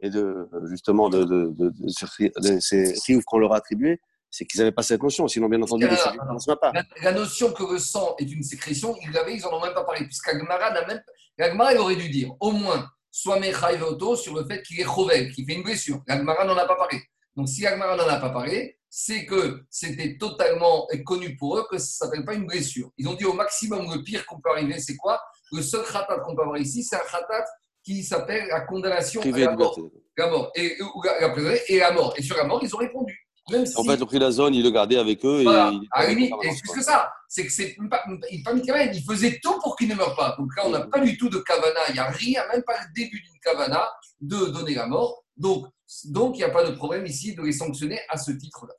et de justement de, de, de, de ces rioufs qu'on leur a attribués, c'est qu'ils n'avaient pas cette notion. Sinon, bien entendu, ne pas. La, la, notion que le sang est une sécrétion, ils l'avaient, ils n'en ont même pas parlé. Puisqu'Agmara n'a même. Agmara, il aurait dû dire au moins soit Mechaïvoto sur le fait qu'il est Chovel, qu'il fait une blessure. Agmara n'en a pas parlé. Donc, si Agmara n'en a pas parlé, c'est que c'était totalement connu pour eux que ça ne s'appelle pas une blessure. Ils ont dit au maximum, le pire qu'on peut arriver, c'est quoi? Le seul khatat qu'on peut avoir ici, c'est un khatat qui s'appelle la condamnation à la mort. La mort. Et, la, et la mort. Et sur la mort, ils ont répondu. Même en fait, le prix de la zone, il le gardait avec eux. Voilà. Et à limite, et plus que ça, c'est que c'est pas, pas il faisait tout pour qu'il ne meure pas. Donc là, on n'a pas du tout de kavana, il n'y a rien, même pas le début d'une kavana de donner la mort. Donc, donc il n'y a pas de problème ici de les sanctionner à ce titre-là.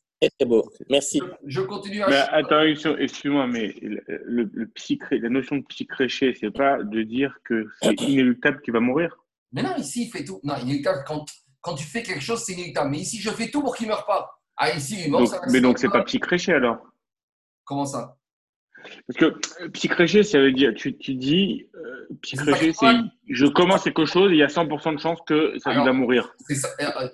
Beau, merci. Je, continue à. Mais attends, excuse-moi, mais le, le, la notion de psychréché, c'est pas de dire que c'est inéluctable qu'il va mourir? Mais non, ici, il fait tout. Non, inéluctable, quand, quand tu fais quelque chose, c'est inéluctable. Mais ici, je fais tout pour qu'il ne meure pas. Ah, ici, il est mort. Donc, mais donc, c'est pas psychréché alors? Comment ça? Parce que euh, psychréché, ça veut dire, tu, tu dis, euh, psychréché, c'est je commence quelque chose et il y a 100% de chance que ça va mourir. C'est ça. Euh,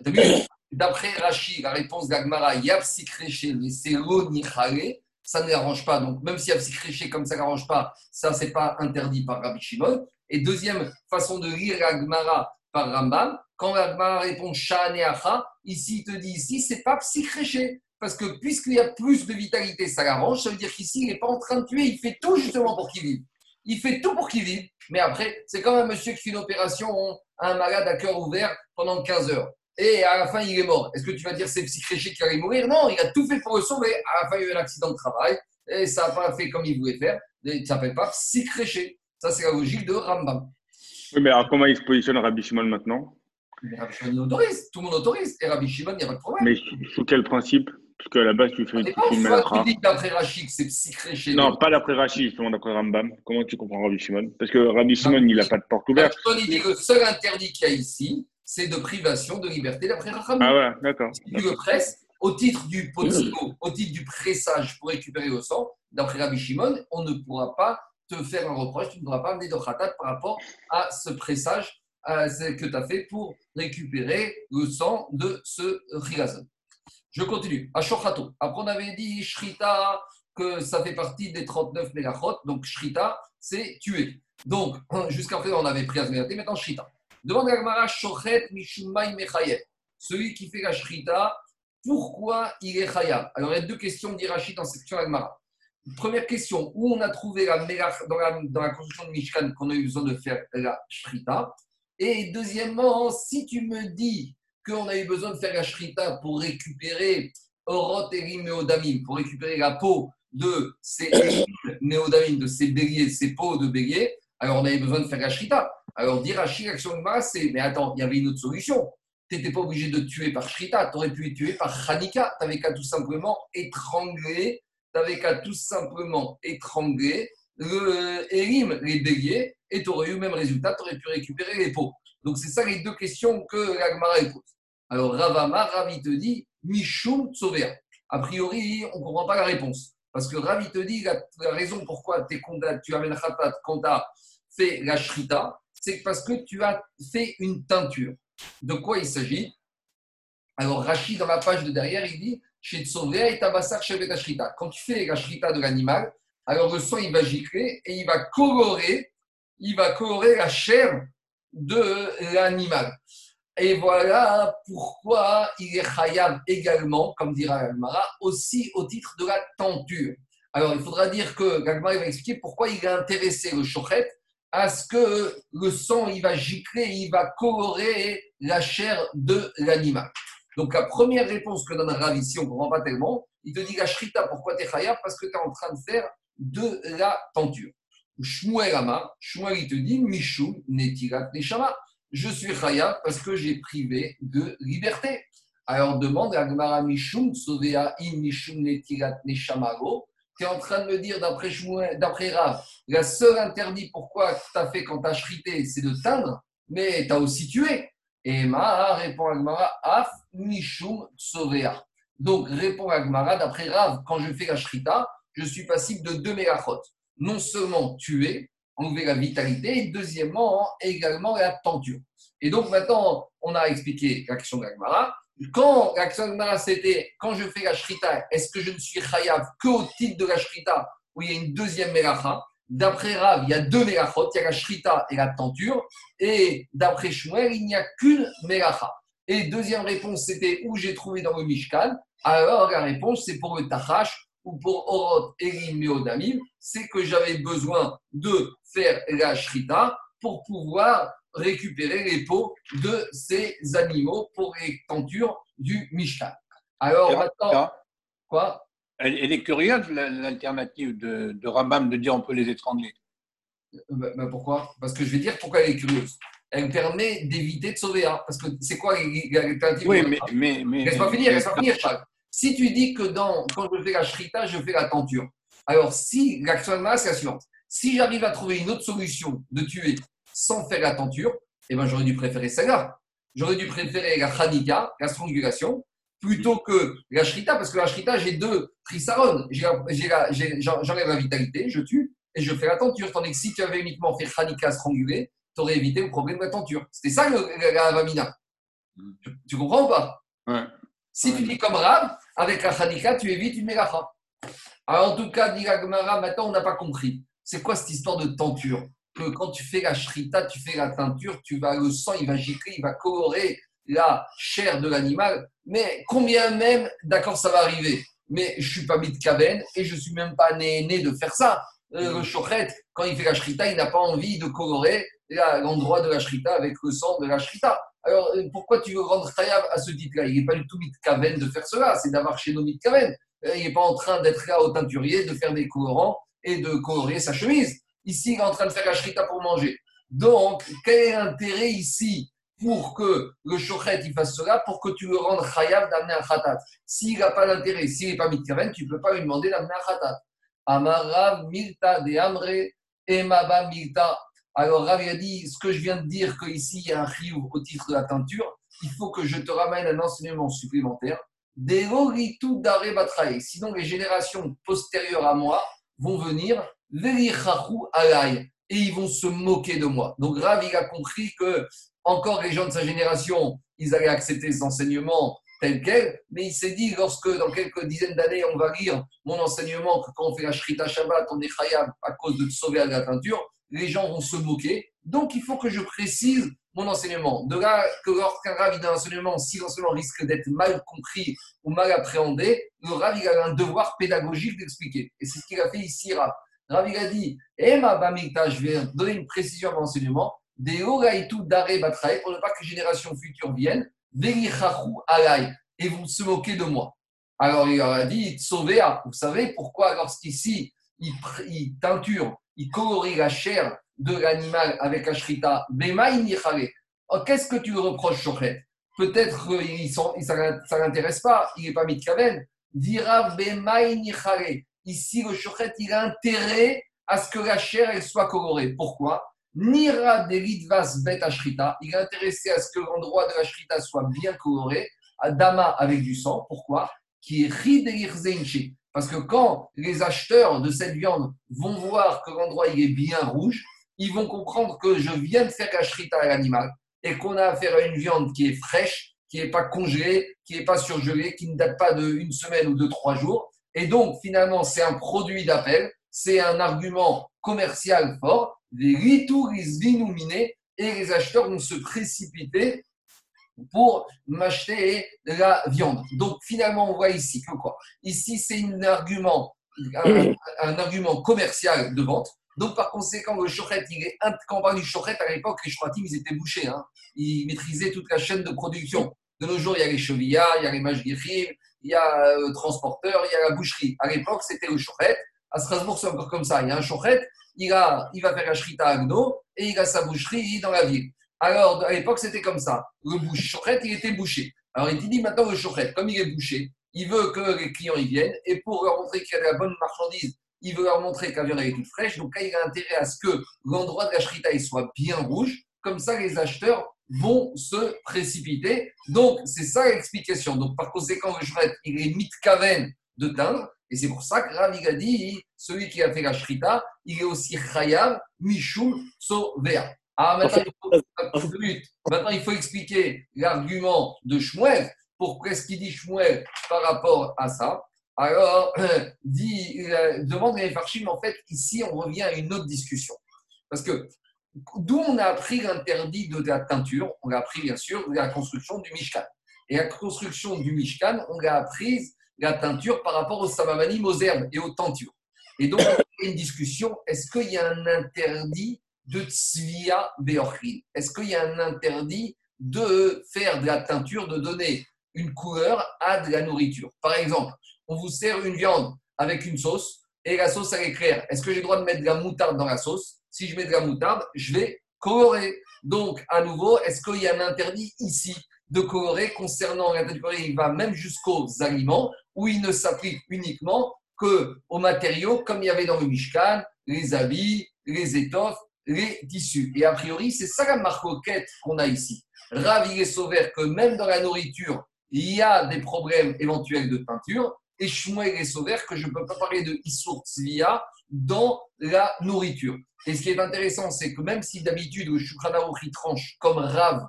D'après Rachid, la réponse d'Agmara, il y a psychréché, mais c'est l'onichale, ça ne l'arrange pas. Donc, même s'il y a psychréché comme ça ne l'arrange pas, ça, c'est pas interdit par Rabbi Shimon. Et deuxième façon de lire Agmara par Rambam, quand Agmara répond Sha'aneacha, ici, il te dit ici, c'est pas psychréché. Parce que puisqu'il y a plus de vitalité, ça l'arrange. Ça veut dire qu'ici, il n'est pas en train de tuer, il fait tout justement pour qu'il vive. Il fait tout pour qu'il vive. Mais après, c'est comme un monsieur qui fait une opération, un malade à cœur ouvert pendant 15 heures et à la fin, il est mort. Est-ce que tu vas dire c'est psychréché qui allait mourir? Non, il a tout fait pour le sauver. À la fin, il y a eu un accident de travail et ça n'a pas fait comme il voulait faire. Ça ne s'appelle pas psychréché. Ça, c'est la logique de Rambam. Oui, mais alors comment il se positionne Rabbi Shimon maintenant? Rabbi Shimon autorise. Tout le monde autorise. Et Rabbi Shimon, il n'y a pas de problème. Mais sous quel principe? Parce qu'à la base, tu fais une, Tu dis d'après Rachid c'est psychréché. Non, pas d'après Rachid, justement, d'après Rambam. Comment tu comprends Rabbi Shimon? Parce que Rabbi Shimon, il n'a pas de porte ouverte. Rabbi Shimon, il dit que le seul interdit qu'il y a ici, c'est de privation de liberté d'après Rachamim. Ah ouais, d'accord. Si tu le presses, au titre du potino, au titre du pressage pour récupérer le sang, d'après Rabbi Shimon, on ne pourra pas te faire un reproche, tu ne pourras pas amener de khatat par rapport à ce pressage que tu as fait pour récupérer le sang de ce rilazon. Je continue. À Shochato. Après, on avait dit Shrita, que ça fait partie des 39 mégachot. Donc, Shrita, c'est tuer. Donc, jusqu'à présent, on avait pris Azmerati, maintenant Shrita. Demande à Shochet Mishumai Mechayev. Celui qui fait la Shrita, pourquoi il est Chayav? Alors, il y a deux questions d'Irachid dans cette section Agmara. Première question, où on a trouvé la, dans, la, dans la construction de Mishkan qu'on a eu besoin de faire la Shrita? Et deuxièmement, si tu me dis qu'on a eu besoin de faire la Shrita pour récupérer Orot Erim Neodamim, pour récupérer la peau de ces Neodamim, de ces béliers, ces peaux de béliers, alors on avait besoin de faire la Shrita. Alors, dire à l'action de c'est mais attends, il y avait une autre solution. Tu n'étais pas obligé de tuer par Shrita, tu aurais pu tuer par Hanika. Tu n'avais qu'à tout simplement étrangler, tu n'avais qu'à tout simplement étrangler le Erim, les béliers, et tu aurais eu le même résultat, tu aurais pu récupérer les peaux. Donc, c'est ça les deux questions que l'Agmara pose. Alors, Ravama, Ravi te dit, Mishum Tsovea. A priori, on ne comprend pas la réponse. Parce que Ravi te dit, la, raison pourquoi es tu amènes Khatat quand tu as fait la Shrita, c'est parce que tu as fait une teinture. De quoi il s'agit? Alors, Rachid, dans la page de derrière, il dit et Quand tu fais la shrita de l'animal, alors le sang, il va gicler et il va colorer, il va colorer la chair de l'animal. Et voilà pourquoi il est khayab également, comme dira Gagmara, aussi au titre de la tenture. Alors, il faudra dire que Gagmara va expliquer pourquoi il a intéressé le chochet à ce que le sang il va gicler, il va colorer la chair de l'animal. Donc la première réponse que donne Rav ici, on ne comprend pas tellement. Il te dit la shrita, pourquoi tu es chayav? Parce que tu es en train de faire de la tenture. Shmuel Ama, Shmuel il te dit Mishum Netirat Neshama. Je suis chayav parce que j'ai privé de liberté. Alors demande à Gmara Mishum Sovea In Mishum Netirat Neshamaro. Tu es en train de me dire, d'après d'après Rav, la seule interdit pourquoi tu as fait quand tu as shrité, c'est de teindre, mais tu as aussi tué. Et Ma répond à Gmara Af Mishum Sovea. Donc répond à Gmara, d'après Rav, quand je fais la shrita, je suis passible de deux mégachot. Non seulement tuer, enlever la vitalité, et deuxièmement, également la tenture. Et donc maintenant, on a expliqué l'action de Gmara. Quand l'action de Gmara, c'était quand je fais la shrita, est-ce que je ne suis chayav qu'au titre de la shrita où il y a une deuxième mélacha D'après Rav, il y a deux mélachot, il y a la shrita et la tenture. Et d'après Shmuel, il n'y a qu'une mélacha. Et deuxième réponse, c'était où j'ai trouvé dans le Mishkan. Alors la réponse, c'est pour le Tachash ou pour Orot Erim Meodamim, c'est que j'avais besoin de faire la shrita pour pouvoir récupérer les peaux de ces animaux pour les tentures du Mishkan. Alors maintenant, quoi? Elle, est curieuse l'alternative de, de Rambam de dire on peut les étrangler. Euh, bah, bah, pourquoi? Parce que je vais dire pourquoi elle est curieuse. Elle permet d'éviter de sauver un. Parce que c'est quoi l'alternative Oui, mais, mais, mais. Laisse pas finir, laisse pas finir, Charles. Si tu dis que dans, quand je fais la shrita, je fais la tenture, alors si l'action c'est la suivante. Si j'arrive à trouver une autre solution de tuer sans faire la tenture, eh ben, j'aurais dû préférer celle-là. J'aurais dû préférer la chanika, la strangulation, plutôt que la shrita, parce que la shrita, j'ai deux trisaron. J'enlève la vitalité, je tue, et je fais la tenture. Tandis que si tu avais uniquement fait chanika, strangulé, tu aurais évité le problème de la tenture. C'était ça la, vamina. Mm. Tu, comprends ou pas? Ouais. Si tu dis comme Rab, avec la Khanika, tu évites une mélacha. Alors, en tout cas, dit maintenant, on n'a pas compris. C'est quoi cette histoire de tenture? Que quand tu fais la shrita, tu fais la teinture, tu vas, le sang, il va gicler, il va colorer la chair de l'animal. Mais combien même, d'accord, ça va arriver. Mais je suis pas cabane et je ne suis même pas né, né de faire ça. Euh, le chochet, quand il fait la shrita, il n'a pas envie de colorer l'endroit de la shrita avec le sang de la shrita. Alors, euh, pourquoi tu veux rendre Tayav à ce titre-là Il n'est pas du tout mitkaven de faire cela, c'est d'avoir chez nos mitkaven. Euh, il n'est pas en train d'être là au teinturier, de faire des colorants et de colorer sa chemise. Ici, il est en train de faire la shrita pour manger. Donc, quel est l'intérêt ici pour que le shochet il fasse cela, pour que tu le rendes chayav d'amener un khatat? S'il n'a pas d'intérêt, s'il n'est pas mitkaven, tu ne peux pas lui demander d'amener un khatat. Amarav milta de amre emaba milta alors Rav a dit, ce que je viens de dire, qu'ici il y a un riou au titre de la teinture, il faut que je te ramène un enseignement supplémentaire. Sinon, les générations postérieures à moi vont venir, et ils vont se moquer de moi. Donc Rav, il a compris que encore les gens de sa génération, ils allaient accepter ces enseignements tel quel, mais il s'est dit, lorsque dans quelques dizaines d'années, on va lire mon enseignement, que quand on fait la Shrita Shabbat, on est khayab à cause de sauver à la teinture, les gens vont se moquer. Donc, il faut que je précise mon enseignement. De là que lorsqu'un d'un enseignement, si l'enseignement risque d'être mal compris ou mal appréhendé, le ravi a un devoir pédagogique d'expliquer. Et c'est ce qu'il a fait ici, Rav. Rav, a dit Emma Bamikta, je vais donner une précision à mon enseignement. Des Oraitu Dare Batrae, pour ne pas que les générations futures viennent, Alay, et vous se moquez de moi. Alors, il a dit Sauvéa, vous savez pourquoi, lorsqu'ici, il, il teinture il colorie la chair de l'animal avec Ashrita, oh, Qu'est-ce que tu reproches, Shochet Peut-être que ça ne l'intéresse pas, il n'est pas mis de kaven. Dira Ici, le Shochet, il a intérêt à ce que la chair elle soit colorée. Pourquoi? Nira Bet Ashrita, il est intéressé à ce que l'endroit de l'Ashrita soit bien coloré, à Dama avec du sang. Pourquoi? Qui est parce que quand les acheteurs de cette viande vont voir que l'endroit est bien rouge, ils vont comprendre que je viens de faire la shrita à l'animal et qu'on a affaire à une viande qui est fraîche, qui n'est pas congelée, qui n'est pas surgelée, qui ne date pas d'une semaine ou de trois jours. Et donc, finalement, c'est un produit d'appel, c'est un argument commercial fort. Les ritours, et les acheteurs vont se précipiter pour m'acheter la viande. Donc finalement, on voit ici que quoi? Ici, c'est un, argument commercial de vente. Donc par conséquent, le chochet, il est, quand on parle du chochet, à l'époque, les chochetim, ils étaient bouchés. Hein. Ils maîtrisaient toute la chaîne de production. De nos jours, il y a les chevillards, il y a les mashgichim, il y a le transporteur, il y a la boucherie. À l'époque, c'était le chochet. À Strasbourg, c'est encore comme ça. Il y a un chochet, il, a, il va faire la shrita à Gno et il a sa boucherie dans la ville. Alors, à l'époque, c'était comme ça. Le bouche, il était bouché. Alors, il dit maintenant, le chochet, comme il est bouché, il veut que les clients y viennent et pour leur montrer qu'il y a de la bonne marchandise, il veut leur montrer que la viande est toute fraîche. Donc, là, il a intérêt à ce que l'endroit de la shrita soit bien rouge. Comme ça, les acheteurs vont se précipiter. Donc, c'est ça l'explication. Donc, par conséquent, le shret, il est mitkaven de teindre. Et c'est pour ça que Rav, il a dit, celui qui a fait la shrita, il est aussi chayav, mishum, so Ah, maintenant, il faut, maintenant, il faut expliquer l'argument de Shmuel. Pourquoi est-ce qu'il dit Shmuel par rapport à ça? Alors, dit, demande les Farshim, en fait, ici, on revient à une autre discussion. Parce que D'où on a appris l'interdit de la teinture On a appris bien sûr de la construction du Mishkan. Et la construction du Mishkan, on a appris la teinture par rapport au samamanim, aux herbes et aux tentures. Et donc, y a une discussion est-ce qu'il y a un interdit de tsvia beorchil Est-ce qu'il y a un interdit de faire de la teinture, de donner une couleur à de la nourriture? Par exemple, on vous sert une viande avec une sauce et la sauce, elle est claire. Est-ce que j'ai le droit de mettre de la moutarde dans la sauce? Si je mets de la moutarde, je vais colorer. Donc, à nouveau, est-ce qu'il y a un interdit ici de colorer concernant l'interdit Il va même jusqu'aux aliments où il ne s'applique uniquement qu'aux matériaux comme il y avait dans le Mishkan, les habits, les étoffes, les tissus. Et a priori, c'est ça la marcoquette qu'on a ici. Ravi et Sauvert que même dans la nourriture, il y a des problèmes éventuels de peinture. Et Shmuel et Sauvert que je ne peux pas parler de Issour dans la nourriture. Et ce qui est intéressant, c'est que même si d'habitude le Shulchan tranche comme Rav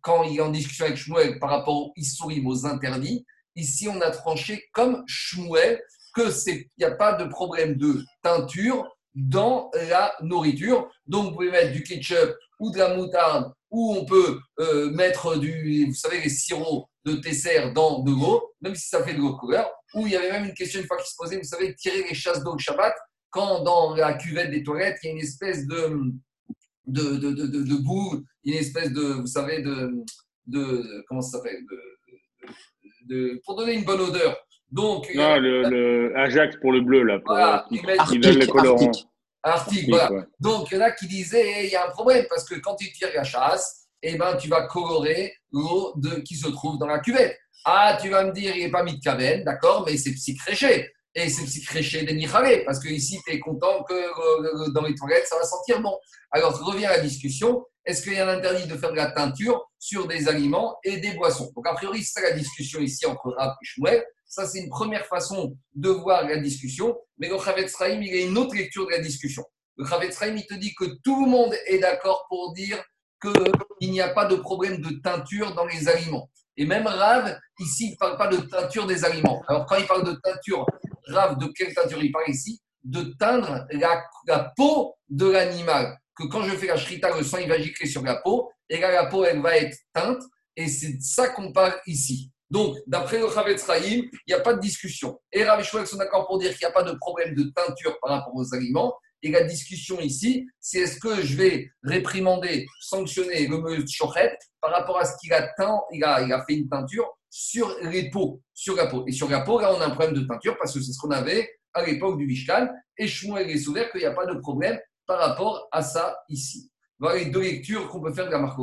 quand il est en discussion avec Shmuel par rapport aux Issourim, aux interdits, ici on a tranché comme Shmuel que c'est n'y a pas de problème de teinture dans la nourriture. Donc vous pouvez mettre du ketchup ou de la moutarde ou on peut euh, mettre du, vous savez, les sirops de tesser dans de l'eau, même si ça fait de l'eau couleur. Ou il y avait même une question une fois qui se posait, vous savez, tirer les chasses d'eau le Shabbat quand dans la cuvette des toilettes, il y a une espèce de, de, de, de, de boue, une espèce de, vous savez, de, de comment ça s'appelle de, Pour donner une bonne odeur. Donc, non, le, Ajax pour le bleu, là, pour, voilà, qui, qui donne les colorants. Arctique, voilà. Donc, il y en a qui disaient, il y a un problème, parce que quand tu tires la chasse, eh ben, tu vas colorer l'eau qui se trouve dans la cuvette. Ah, tu vas me dire, il n'est pas mis de caverne, d'accord, mais c'est psychréché et c'est psychréché des Michalé, parce que ici, tu es content que euh, dans les toilettes, ça va sentir bon. Alors, revient à la discussion est-ce qu'il y a un interdit de faire de la teinture sur des aliments et des boissons? Donc, a priori, c'est la discussion ici entre Rav et Shmuel. Ça, c'est une première façon de voir la discussion. Mais le Chavetz Sraim, il y a une autre lecture de la discussion. Le Chavetz Sraim, il te dit que tout le monde est d'accord pour dire qu'il n'y a pas de problème de teinture dans les aliments. Et même Rav, ici, il ne parle pas de teinture des aliments. Alors, quand il parle de teinture grave de quelle teinture il parle ici? De teindre la, peau de l'animal. Que quand je fais la shrita, le sang il va gicler sur la peau, et là la peau elle va être teinte, et c'est ça qu'on parle ici. Donc, d'après le Chavetz Rahim, il n'y a pas de discussion. Et Rav et sont d'accord pour dire qu'il n'y a pas de problème de teinture par rapport aux aliments. Et la discussion ici, c'est est-ce que je vais réprimander, sanctionner le monsieur Chochet par rapport à ce qu'il a teint, il a, il a fait une teinture sur les peaux, sur la peau. Et sur la peau, là, on a un problème de teinture parce que c'est ce qu'on avait à l'époque du Mishkan. Et Shmuel est qu'il n'y a pas de problème par rapport à ça ici. Voilà les deux lectures qu'on peut faire de la marque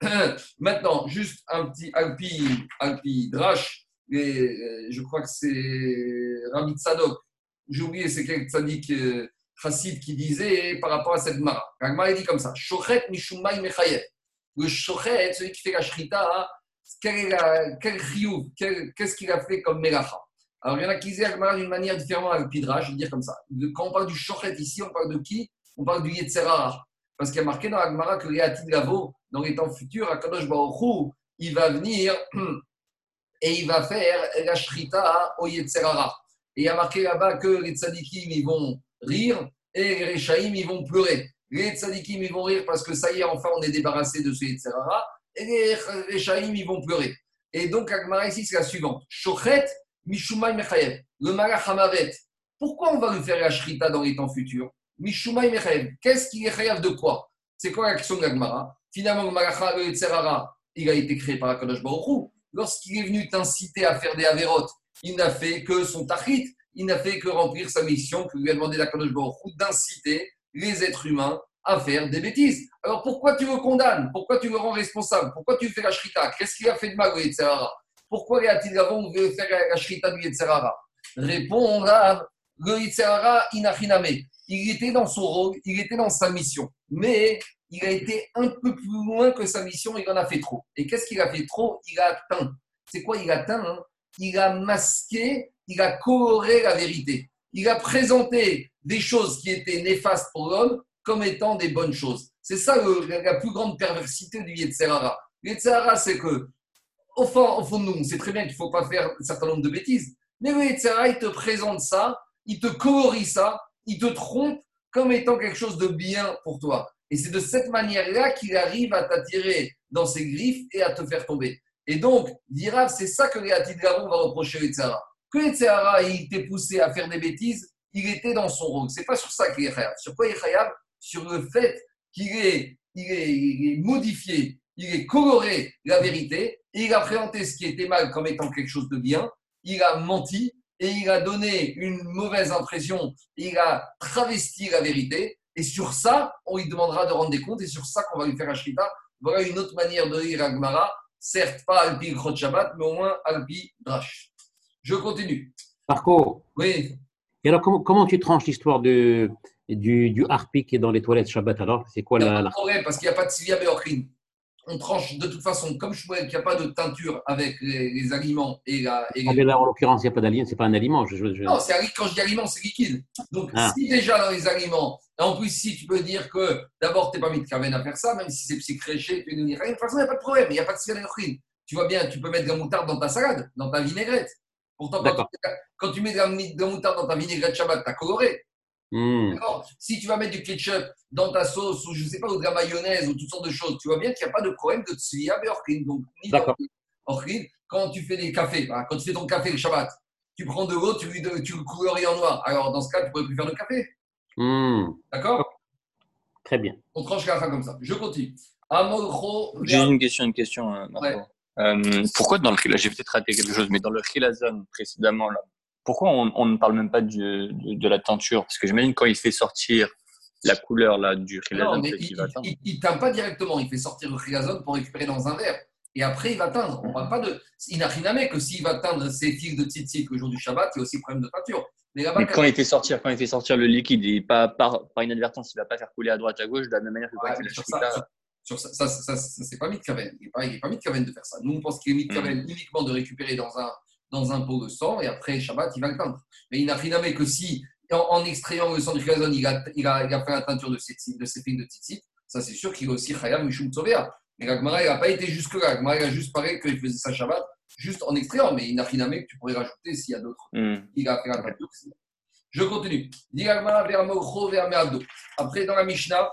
Maintenant, juste un petit Alpi, Alpi Drash, euh, je crois que c'est Rabbi Tzadok. J'ai oublié, c'est quel tzaddik euh, chassid qui disait par rapport à cette mara. La mara dit comme ça Shochet mishumay mechayev. Le shochet, celui qui fait la shrita, quel, quel qu'est-ce qu'il a fait comme mélacha Alors, il y en a qui disent Agmara d'une manière différente avec Pidrash, je vais dire comme ça. Quand on parle du shochet ici, on parle de qui? On parle du Yetzerara. Parce qu'il y a marqué dans Agmara que Yatid Gavo, dans les temps futurs, Akadosh Baruch il va venir et il va faire la shrita au Yetzerara. Et il y a marqué là-bas que les tzadikim, ils vont rire et les rechaim, ils vont pleurer. Les tzadikim, ils vont rire parce que ça y est, enfin, on est débarrassé de ce Yetzerara et les Rechaim, ils vont pleurer. Et donc, Agmara ici, c'est la suivante. Shochet, Mishumay Mechayev. Le Malach Hamavet. Pourquoi on va lui faire la Shrita dans les temps futurs? Mishumay Mechayev. Qu'est-ce qu'il est chayav de quoi? C'est quoi la question de l'Agmara Finalement, le Malach il a été créé par Akadosh Baruch lorsqu'il est venu t'inciter à faire des avérotes, il n'a fait que son tachit, il n'a fait que remplir sa mission que lui a demandé la Kadosh d'inciter les êtres humains à faire des bêtises. Alors pourquoi tu le condamnes? Pourquoi tu le rends responsable? Pourquoi tu fais la shrita? Qu'est-ce qu'il a fait de mal Yetzerara Pourquoi les Atilgavon veut faire la shrita du Yetzerara Répond Rav, le Yetzerara inachiname. Il était dans son rôle, il était dans sa mission. Mais il a été un peu plus loin que sa mission, il en a fait trop. Et qu'est-ce qu'il a fait trop? Il a atteint. C'est quoi il a atteint hein? Il a masqué, il a coloré la vérité. Il a présenté des choses qui étaient néfastes pour l'homme comme étant des bonnes choses. C'est ça la plus grande perversité du Yetzerara. Le Yetzerara, c'est que, au fond, au fond de nous, on sait très bien qu'il ne faut pas faire un certain nombre de bêtises. Mais le Yetzerara, il te présente ça, il te colorie ça, il te trompe comme étant quelque chose de bien pour toi. Et c'est de cette manière-là qu'il arrive à t'attirer dans ses griffes et à te faire tomber. Et donc, dira, c'est ça que les Garon va reprocher au Yetzerara. Que il t'ait poussé à faire des bêtises, il était dans son rôle. C'est pas sur ça qu'il est khayab. Sur quoi il est khayab? Sur le fait qu'il est, il est, il modifié, il est coloré la vérité, il a présenté ce qui était mal comme étant quelque chose de bien, il a menti, et il a donné une mauvaise impression, il a travesti la vérité, et sur ça, on lui demandera de rendre des comptes, et sur ça qu'on va lui faire un shrita. Voilà une autre manière de lire Agmara, certes pas Alpi Shabbat, mais au moins Alpi Drash. Je continue. Marco, Oui, et alors comment, comment tu tranches l'histoire de, du, du harpi qui est dans les toilettes Shabbat alors C'est quoi il a la, pas la- de problème parce qu'il n'y a pas de Sylvia Beorkin. On tranche de toute façon, comme je vois qu'il n'y a pas de teinture avec les, les aliments et la. et Ah, les- mais là, en l'occurrence, il n'y a pas d'aliment, c'est pas un aliment. Je, je- Non, c'est un liquide. Quand je dis aliment, c'est liquide. Donc, Ah. si déjà dans les aliments, en plus, si tu peux dire que d'abord, tu n'es pas mis de carven à faire ça, même si c'est psychréché, tu es de toute façon, il n'y a pas de problème, il n'y a pas de Sylvia Beorkin. Tu vois bien, tu peux mettre de la moutarde dans ta salade, dans ta vinaigrette. Pourtant, quand, tu, quand tu mets de la, de la moutarde dans ta vinaigrette Shabbat, tu as coloré. Hmm. D'accord Si tu vas mettre du ketchup dans ta sauce ou je sais pas, ou de la mayonnaise ou toutes sortes de choses, tu vois bien qu'il n'y a pas de problème de tsvia beorkin. Donc, ni D'accord. orkin. Quand tu fais des cafés, hein, quand tu fais ton café le Shabbat, tu prends de l'eau, tu, lui tu le colories en noir. Alors, dans ce cas, tu ne pourrais plus faire de café. Hmm. D'accord Très bien. On tranche la fin comme ça. Je continue. J'ai une question, une question. Ouais. Euh, pourquoi dans le Khila- j'ai peut-être raté quelque chose, mais dans le précédemment, là, pourquoi on, on ne parle même pas du- de, de la teinture? Parce que j'imagine quand il fait sortir la couleur là, du mais c'est il va teindre. ne teint pas directement. Il fait sortir le chilazone pour récupérer dans un verre. Et après, il va teindre. On ne parle pas de. Il n'a rien à mettre que s'il va teindre ses fils de tzitzit le jour du Shabbat, il y a aussi problème de teinture. Mais là-bas, Mais quand il fait sortir, quand il fait sortir le liquide et pas par, par inadvertance, il va pas faire couler à droite à gauche de la même manière que quand Ouais, il fait sur la ça, shrita. Sur, ça, ça, ça, ça, c'est pas Mitkaven. Il n'est pas, pas Mitkaven de faire ça. Nous, on pense qu'il est Mitkaven uniquement de récupérer dans un, dans un pot de sang et après Shabbat, il va le teindre. Mais il n'a rien à mettre que si, en, en extrayant le sang du chazon, il a, il, a, il a fait la teinture de ses, de ses fils de tzitzit, ça c'est sûr qu'il a aussi Chayam Mishum Tzovea. Mais l'Agmara, il n'a pas été jusque-là. Il a juste parlé qu'il faisait sa Shabbat juste en extrayant, mais il n'a rien que tu pourrais rajouter s'il y a d'autres. Hmm. Il a fait la teinture. Je continue. Après, dans la Mishnah,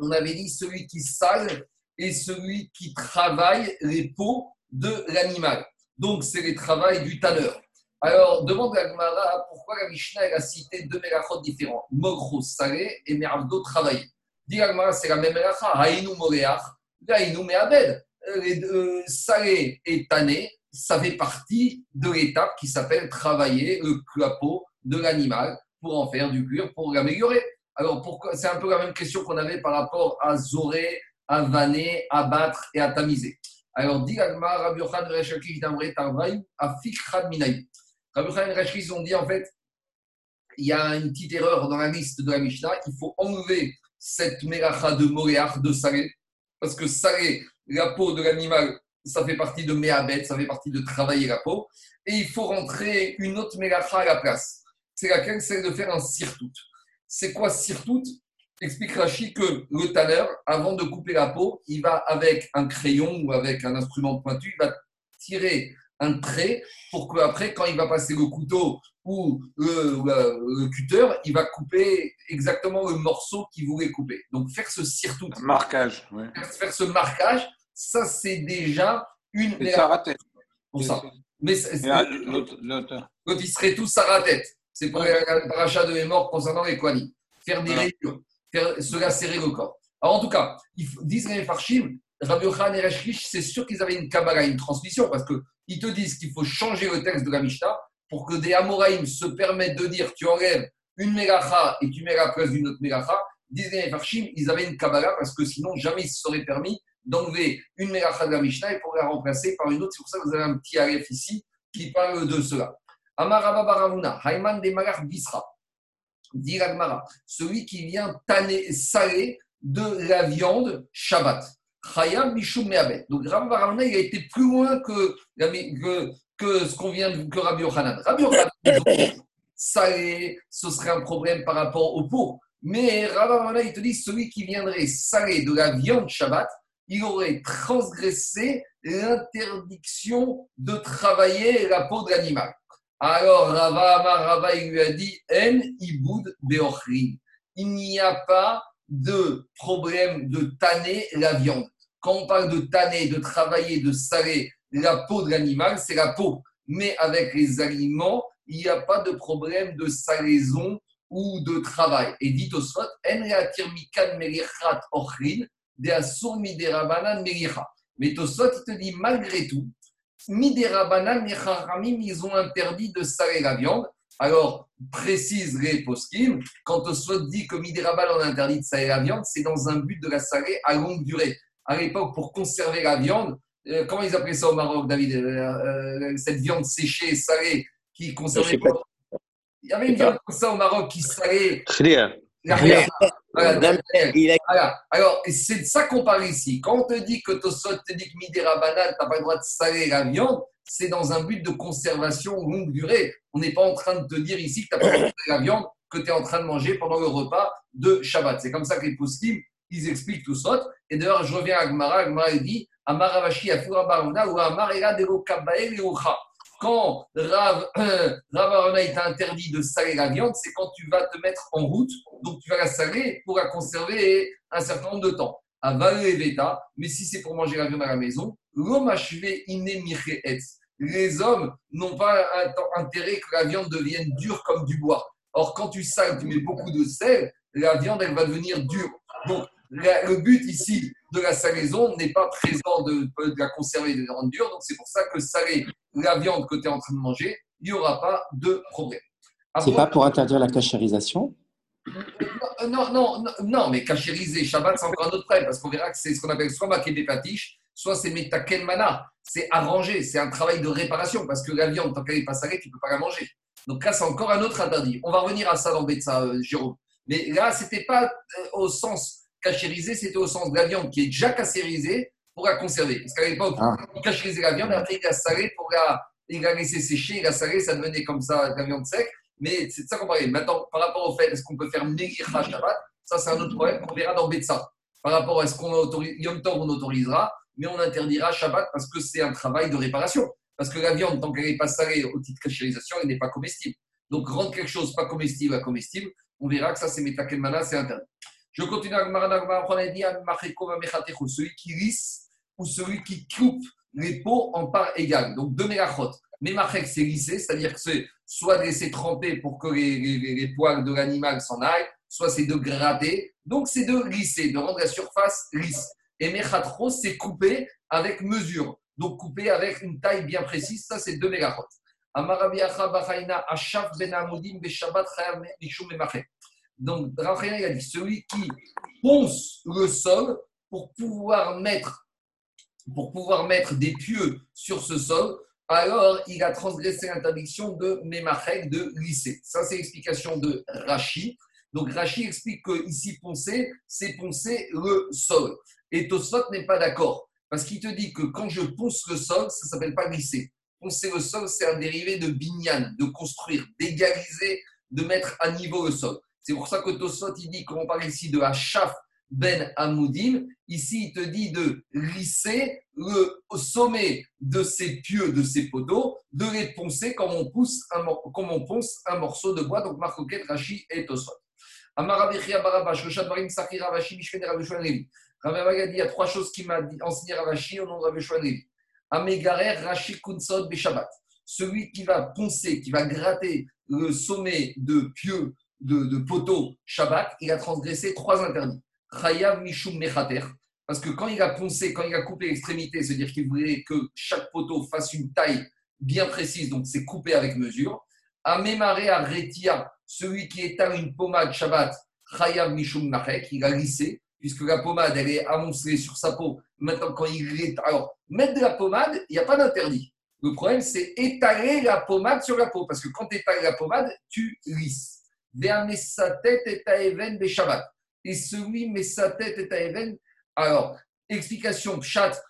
on avait dit celui qui sale et celui qui travaille les peaux de l'animal. Donc, c'est les travails du tanneur. Alors, demande à Gmara pourquoi la Mishnah a cité deux mélachot différents, Mogro salé et Meravdo travaillé. Dit la Gemara, c'est la même mélacha, Haïnou moréach, Haïnou meabed. Euh, salé et tanné, ça fait partie de l'étape qui s'appelle travailler le clapeau de l'animal pour en faire du cuir, pour l'améliorer. Alors, c'est un peu la même question qu'on avait par rapport à Zoré, à vanner, à battre et à tamiser. Alors, dit Agma, Rabbi Yochan Reshaki, Damre Tarvaï, à Fikrad Minaï. Rabbi Yochan et Reshaki, ils ont dit en fait, il y a une petite erreur dans la liste de la Mishnah, il faut enlever cette mélacha de moréach, de salé, parce que salé, la peau de l'animal, ça fait partie de méabet, ça fait partie de travailler la peau, et il faut rentrer une autre mélacha à la place. C'est laquelle? C'est de faire un sirtout. C'est quoi sirtout? Explique Rachi que le tanneur, avant de couper la peau, il va avec un crayon ou avec un instrument pointu, il va tirer un trait pour qu'après, quand il va passer le couteau ou le, le- le cutter, il va couper exactement le morceau qu'il voulait couper. Donc faire ce sirtout, Un marquage. Ouais. faire ce marquage, ça c'est déjà une Et ça ratait. pour ça. Mais l'autre- seraient tous à la tête. C'est pour le parachat de mémoire concernant les Kohanim. Faire des rayures, faire se lacérer le corps. Alors en tout cas, ils disent les Farshim, Rabbi Yochanan et Rashkish, c'est sûr qu'ils avaient une Kabbalah, une transmission, parce qu'ils te disent qu'il faut changer le texte de la Mishnah pour que des Amoraïm se permettent de dire tu enlèves une Melacha et tu mets la place d'une autre Melacha. Disent les Farshim, ils avaient une Kabbalah parce que sinon jamais ils se seraient permis d'enlever une Melacha de la Mishnah et pour la remplacer par une autre. C'est pour ça que vous avez un petit Aleph ici qui parle de cela. Amaraba Baravuna, Hayman de Malar Bisra, dit celui qui vient tanner, saler de la viande Shabbat. Chayam Mishum Meabet. Donc Rabbi Baravuna, il a été plus loin que, que, que ce qu'on vient de que Rabbi Yochanan. Rabbi Yochanan, salé, ce serait un problème par rapport au pot. Mais Rabbi Baravuna, il te dit, celui qui viendrait saler de la viande Shabbat, il aurait transgressé l'interdiction de travailler la peau de l'animal. Alors Rava Amar Rava il lui a dit. Il n'y a pas de problème de tanner la viande. Quand on parle de tanner, de travailler, de saler la peau de l'animal, c'est la peau. Mais avec les aliments, il n'y a pas de problème de salaison ou de travail. Et dit au soit. Mais Tosot, il te dit malgré tout, Miderabanan, les ils ont interdit de saler la viande. Alors, précise les poskim, quand on soit dit que Miderabanan a interdit de saler la viande, c'est dans un but de la saler à longue durée. À l'époque, pour conserver la viande, euh, comment ils appelaient ça au Maroc, David euh, euh, Cette viande séchée, salée, qui conservait. Il y avait une viande comme ça au Maroc qui salait. Voilà, Alors, c'est de ça qu'on parle ici. Quand on te dit que Tosot te dit que Midera banane, tu n'as pas le droit de saler la viande, c'est dans un but de conservation longue durée. On n'est pas en train de te dire ici que tu n'as pas le droit de saler la viande que tu es en train de manger pendant le repas de Shabbat. C'est comme ça que les poskim, ils expliquent tout ça. Et d'ailleurs, je reviens à Agmara. Agmara, dit Amaravashi Afura Baruna ou Amarela de Kabael quand Rav, euh, Rav interdit de saler la viande, c'est quand tu vas te mettre en route, donc tu vas la saler pour la conserver un certain nombre de temps. À Veta, mais si c'est pour manger la viande à la maison, les hommes n'ont pas intérêt que la viande devienne dure comme du bois. Or, quand tu sales, tu mets beaucoup de sel, la viande, elle va devenir dure. Donc, le but ici de la salaison n'est pas présent de, la conserver de la rendre dure. Donc, c'est pour ça que saler la viande que tu es en train de manger, il n'y aura pas de problème. C'est pas pour interdire la cachérisation? Non, non, non, non, mais cachériser Shabbat, c'est encore un autre problème, parce qu'on verra que c'est ce qu'on appelle soit maquet des patiches, soit c'est metaken mana. C'est arranger, c'est un travail de réparation, parce que la viande, tant qu'elle n'est pas salée, tu ne peux pas la manger. Donc là, c'est encore un autre interdit. On va revenir à ça dans Betsa, euh, Jérôme. Mais là, ce n'était pas euh, au sens cachériser, c'était au sens de la viande qui est déjà cachérisée pour la conserver. Parce qu'à l'époque, ah. on cachérisait la viande, après il la salé pour la, il la laisser sécher, il la salé, ça devenait comme ça la viande sec. Mais c'est de ça qu'on parlait. Maintenant, par rapport au fait, est-ce qu'on peut faire Megirha Shabbat Ça, c'est un autre problème qu'on verra dans Betsa. Par rapport à est-ce qu'on autorise, Yom Tov, on autorisera, mais on interdira Shabbat parce que c'est un travail de réparation. Parce que la viande, tant qu'elle n'est pas salée au titre de cachérisation, elle n'est pas comestible. Donc, rendre quelque chose pas comestible à comestible, on verra que ça, c'est Metakelmana, c'est interdit. Je continue à celui qui lisse ou celui qui coupe les peaux en parts égales. Donc deux mégachot. Memachek, c'est lisser, c'est-à-dire que c'est soit de laisser tremper pour que les, poils de l'animal s'en aillent, soit c'est de gratter. Donc c'est de lisser, de rendre la surface lisse. Et mechatro, c'est couper avec mesure. Donc couper avec une taille bien précise, ça c'est deux mégachot. Donc, Raphaël a dit celui qui ponce le sol pour pouvoir mettre, pour pouvoir mettre des pieux sur ce sol, alors il a transgressé l'interdiction de Memachek de lycée. Ça, c'est l'explication de Rachi. Donc, Rachi explique que ici, poncer, c'est poncer le sol. Et Tosfot n'est pas d'accord. Parce qu'il te dit que quand je ponce le sol, ça ne s'appelle pas glisser. Poncer le sol, c'est un dérivé de binyan, de construire, d'égaliser, de mettre à niveau le sol. C'est pour ça que Tosot, il dit, quand on parle ici de Hachaf ben Amoudim, ici il te dit de lisser le sommet de ces pieux, de ces poteaux, de les poncer comme on, pousse un, ponce un morceau de bois, donc Marcoquet, Rashi et Tosot. Barabash, il y a trois choses qui m'a enseigné Ravashi au nom de Ravishwan Levi. Amegarer Rashi Kunsot Beshabbat. Celui qui va poncer, qui va gratter le sommet de pieux de, de poteau Shabbat, il a transgressé trois interdits. Chayav Mishum Mechater, Parce que quand il a poncé, quand il a coupé l'extrémité, c'est-à-dire qu'il voulait que chaque poteau fasse une taille bien précise, donc c'est coupé avec mesure. Amémaré à Retia, celui qui étale une pommade Shabbat, Chayav Mishum Nachek, il a lissé, puisque la pommade, elle est amoncelée sur sa peau. Maintenant, quand il est. Alors, mettre de la pommade, il n'y a pas d'interdit. Le problème, c'est étaler la pommade sur la peau, parce que quand tu étales la pommade, tu lisses. Vers sa tête et. Et celui met sa tête et ta even. Alors, explication, chat,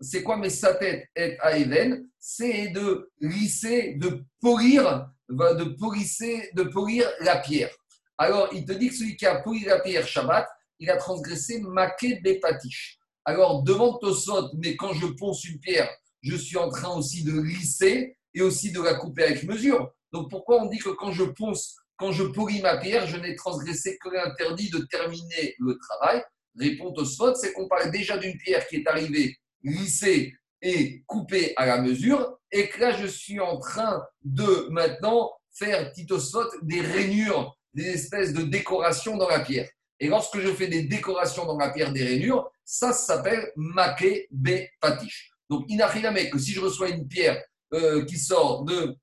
c'est quoi mais sa tête est à even C'est de lisser, de polir, de polisser, de polir la pierre. Alors, il te dit que celui qui a poli la pierre Shabbat, il a transgressé maquet bépatiche. Alors, devant Tosot, mais quand je ponce une pierre, je suis en train aussi de lisser et aussi de la couper avec mesure. Donc, pourquoi on dit que quand je ponce, quand je polis ma pierre, je n'ai transgressé que l'interdit de terminer le travail Réponse Tosot, c'est qu'on parle déjà d'une pierre qui est arrivée lissée et coupée à la mesure, et que là, je suis en train de maintenant faire, Titosot, des rainures, des espèces de décorations dans la pierre. Et lorsque je fais des décorations dans la pierre des rainures, ça, s'appelle maké be patish. Donc, inachilamé que si je reçois une pierre euh, qui sort de,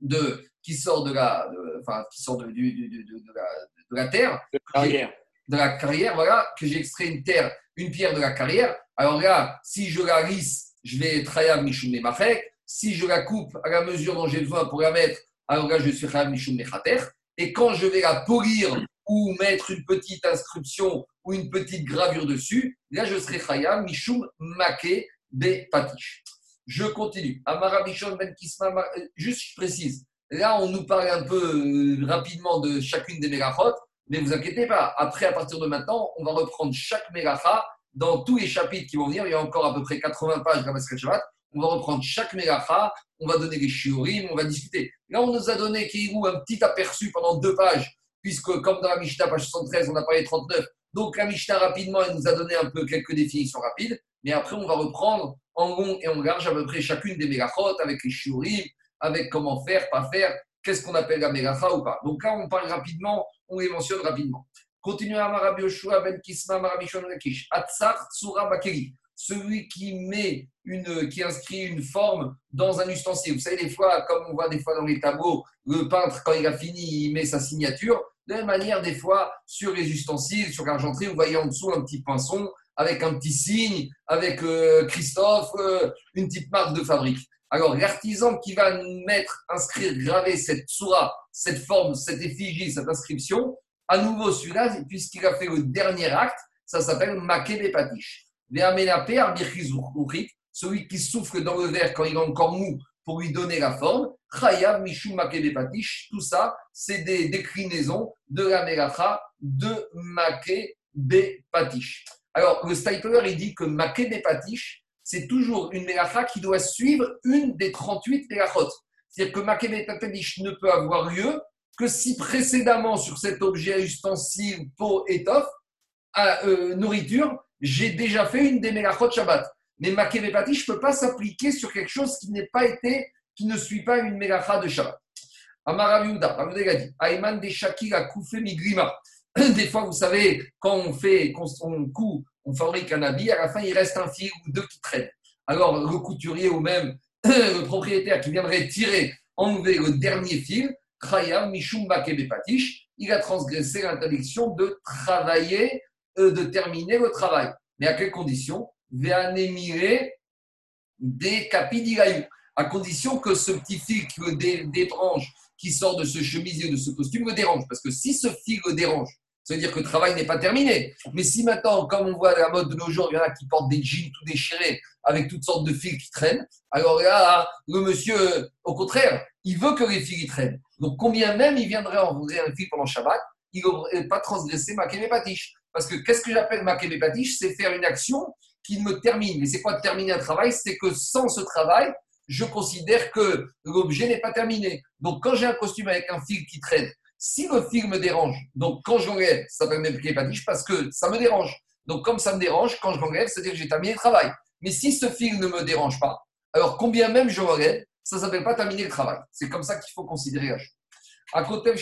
de, qui sort de la, enfin, qui sort de, de, de, la, de la terre, de carrière. de la carrière, voilà, que j'ai extrait une terre, une pierre de la carrière. Alors là, si je la lisse, je vais trahir mishum machek. Si je la coupe à la mesure dont j'ai besoin pour la mettre, alors là, je suis trahir mishum mechater. Et quand je vais la polir ou mettre une petite inscription ou une petite gravure dessus, là je serai Chaya, Mishum Make Be Patish. Je continue. Amara Ben Kisma, euh, juste je précise, là on nous parle un peu euh, rapidement de chacune des mégachot, mais vous inquiétez pas, après à partir de maintenant, on va reprendre chaque mégacha dans tous les chapitres qui vont venir, il y a encore à peu près 80 pages dans Shabbat, on va reprendre chaque mégacha, on va donner les shiurim, on va discuter. Là, on nous a donné Kirou un petit aperçu pendant deux pages puisque comme dans la Mishnah, page 73, on a parlé 39, donc la Mishnah, rapidement, elle nous a donné un peu quelques définitions rapides, mais après, on va reprendre en long et en large à peu près chacune des mégachot, avec les shiurim, avec comment faire, pas faire, qu'est-ce qu'on appelle la mégacha ou pas. Donc là, on parle rapidement, on les mentionne rapidement. Continuons à Marabi Yoshua ben Kisma Marabishon Lakish. Atzar Tsura Bakeri celui qui met une, qui inscrit une forme dans un ustensile. Vous savez, des fois, comme on voit des fois dans les tableaux, le peintre, quand il a fini, il met sa signature. De la même manière, des fois, sur les ustensiles, sur l'argenterie, vous voyez en dessous un petit pinceau avec un petit signe, avec euh, Christophe, euh, une petite marque de fabrique. Alors, l'artisan qui va mettre, inscrire, graver cette soura, cette forme, cette effigie, cette inscription, à nouveau celui-là, puisqu'il a fait le dernier acte, ça s'appelle Makebe Patish celui qui souffle dans le verre quand il est encore mou pour lui donner la forme, Chayav Mishum Patish, tout ça, c'est des déclinaisons de la Melacha de Make Patish. Alors, le Stipler, il dit que Make Patish, c'est toujours une Melacha qui doit suivre une des 38 Melachot. C'est-à-dire que Make Patish ne peut avoir lieu que si précédemment, sur cet objet ustensile, peau, étoffe, à, euh, nourriture, j'ai déjà fait une des Melachot Shabbat. Mais ma je ne peux pas s'appliquer sur quelque chose qui n'est pas été, qui ne suit pas une Melacha de Shabbat. Amaraviuda, a dit, Ayman de Shakira Koufé Migrima. Des fois, vous savez, quand on fait, quand on coud, fabrique un habit, à la fin, il reste un fil ou deux qui traînent. Alors, le couturier ou même le propriétaire qui viendrait tirer, enlever le dernier fil, Khayam Mishum Patish, il a transgressé l'interdiction de travailler euh, de terminer le travail. Mais à quelles conditions? Des à condition que ce petit fil qui qui sort de ce chemisier, de ce costume, le dérange. Parce que si ce fil le dérange, ça veut dire que le travail n'est pas terminé. Mais si maintenant, comme on voit la mode de nos jours, il y en a qui portent des jeans tout déchirés avec toutes sortes de fils qui traînent, alors là, le monsieur, au contraire, il veut que les fils traînent. Donc combien même il viendrait envoyer un fil pendant Shabbat, il n'aurait pas transgressé ma Patish. Parce que qu'est-ce que j'appelle ma Patish C'est faire une action qui me termine. Mais c'est quoi terminer un travail? C'est que sans ce travail, je considère que l'objet n'est pas terminé. Donc quand j'ai un costume avec un fil qui traîne, si le fil me dérange, donc quand je l'enlève, ça s'appelle Patish parce que ça me dérange. Donc comme ça me dérange, quand je l'enlève, c'est-à-dire que j'ai terminé le travail. Mais si ce fil ne me dérange pas, alors combien même je l'enlève, ça ne s'appelle pas terminer le travail. C'est comme ça qu'il faut considérer la chose. À côté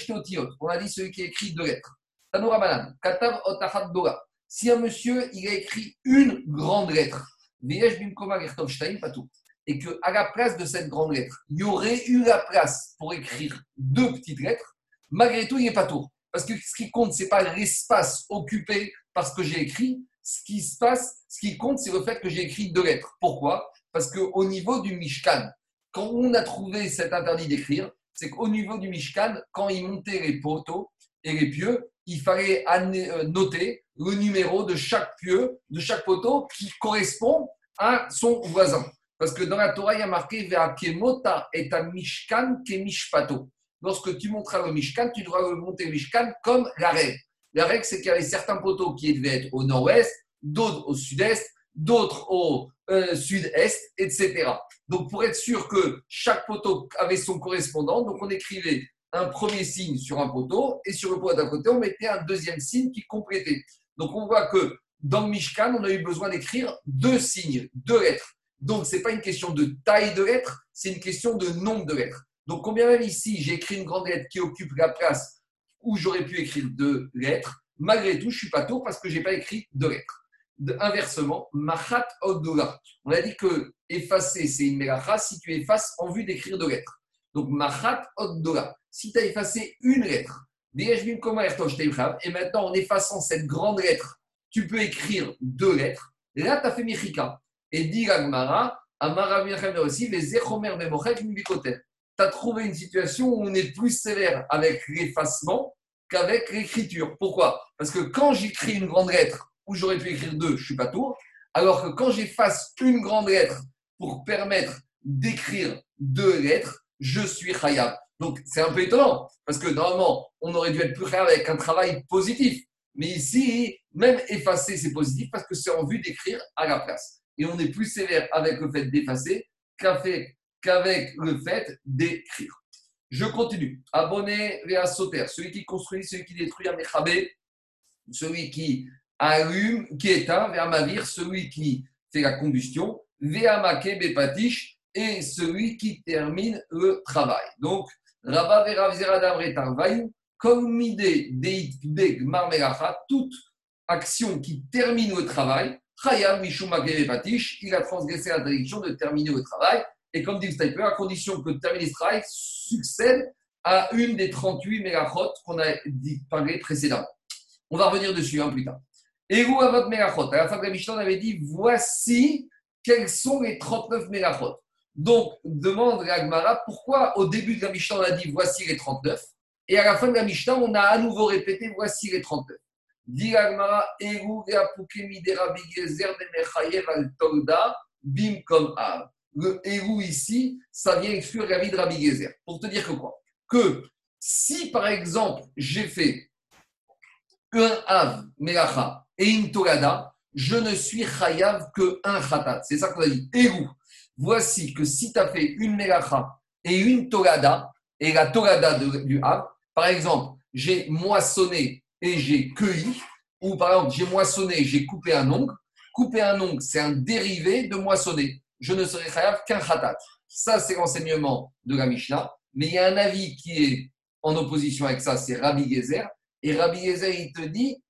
on a dit celui qui écrit deux lettres. Tanoura. Si un monsieur, il a écrit une grande lettre, pas tout, et qu'à la place de cette grande lettre, il y aurait eu la place pour écrire deux petites lettres, malgré tout, il n'est pas tout. Parce que ce qui compte, ce n'est pas l'espace occupé par ce que j'ai écrit. Ce qui se passe, ce qui compte, c'est le fait que j'ai écrit deux lettres. Pourquoi? Parce qu'au niveau du Mishkan, quand on a trouvé cet interdit d'écrire, c'est qu'au niveau du Mishkan, quand il montait les poteaux et les pieux, il fallait euh, noter le numéro de chaque pieu, de chaque poteau qui correspond à son voisin. Parce que dans la Torah, il y a marqué Kemota et Mishkan Kemishpato. Lorsque tu monteras le Mishkan, tu devras monter le Mishkan comme la règle. La règle, c'est qu'il y avait certains poteaux qui devaient être au nord-ouest, d'autres au sud-est, d'autres au euh, sud-est, etc. Donc, pour être sûr que chaque poteau avait son correspondant, donc on écrivait un premier signe sur un poteau et sur le poteau d'à côté, on mettait un deuxième signe qui complétait. Donc, on voit que dans le Mishkan, on a eu besoin d'écrire deux signes, deux lettres. Donc, ce n'est pas une question de taille de lettres, c'est une question de nombre de lettres. Donc, combien même ici, j'ai écrit une grande lettre qui occupe la place où j'aurais pu écrire deux lettres, malgré tout, je ne suis pas tour parce que je n'ai pas écrit deux lettres. inversement. On a dit que effacer, c'est une melacha si tu effaces en vue d'écrire deux lettres. Donc, machat odola. Si tu as effacé une lettre, et maintenant, en effaçant cette grande lettre, tu peux écrire deux lettres. Là, tu as fait Michika. Et dit Gagmara, Amara aussi, les Zechomer tu as trouvé une situation où on est plus sévère avec l'effacement qu'avec l'écriture. Pourquoi? Parce que quand j'écris une grande lettre où j'aurais pu écrire deux, je ne suis pas tour, alors que quand j'efface une grande lettre pour permettre d'écrire deux lettres, je suis khayab. Donc c'est un peu étonnant, parce que normalement, on aurait dû être plus khayab avec un travail positif. Mais ici, même effacer, c'est positif parce que c'est en vue d'écrire à la place. Et on est plus sévère avec le fait d'effacer qu'avec qu'avec le fait d'écrire. Je continue. Abonné à Soter, celui qui construit, celui qui détruit, Amechabé, celui qui allume, qui éteint, Mavir, celui qui fait la combustion, Veamake Bepatish, et celui qui termine le travail. Donc, Rabba Vera Zeradam Retarvayu, comme Mide Deit Marmelacha, toute action qui termine le travail, Chayam Mishumake Bepatish, il a transgressé l'interdiction de terminer le travail. Et comme dit le sniper, à condition que terminer ce travail succède à une des 38 mégachot qu'on a parlé précédemment. On va revenir dessus un hein, plus tard. Et vous, à votre mégachot, à la fin de la Mishnah, on avait dit voici quels sont les 39 mégachot. Donc, demande Agmara pourquoi au début de la Mishnah, on a dit voici les 39 et à la fin de la Mishnah, on a à nouveau répété voici les 39. Dit Agmara, Eru midera le héros ici, ça vient exclure vie de Rabbi Gezer. Pour te dire que quoi? Que si par exemple j'ai fait un Av Melacha et une Torada, je ne suis Chayav que un Khatat. C'est ça qu'on a dit. Héros. Voici que si tu as fait une Melacha et une Torada, et la Torada du Av, par exemple, j'ai moissonné et j'ai cueilli, ou par exemple, j'ai moissonné, j'ai coupé un ongle. Couper un ongle, c'est un dérivé de moissonner je ne serai chayav qu'un khatat. Ça, c'est l'enseignement de la Mishnah. Mais il y a un avis qui est en opposition avec ça, c'est Rabbi Gezer. Et Rabbi Gezer, il te dit,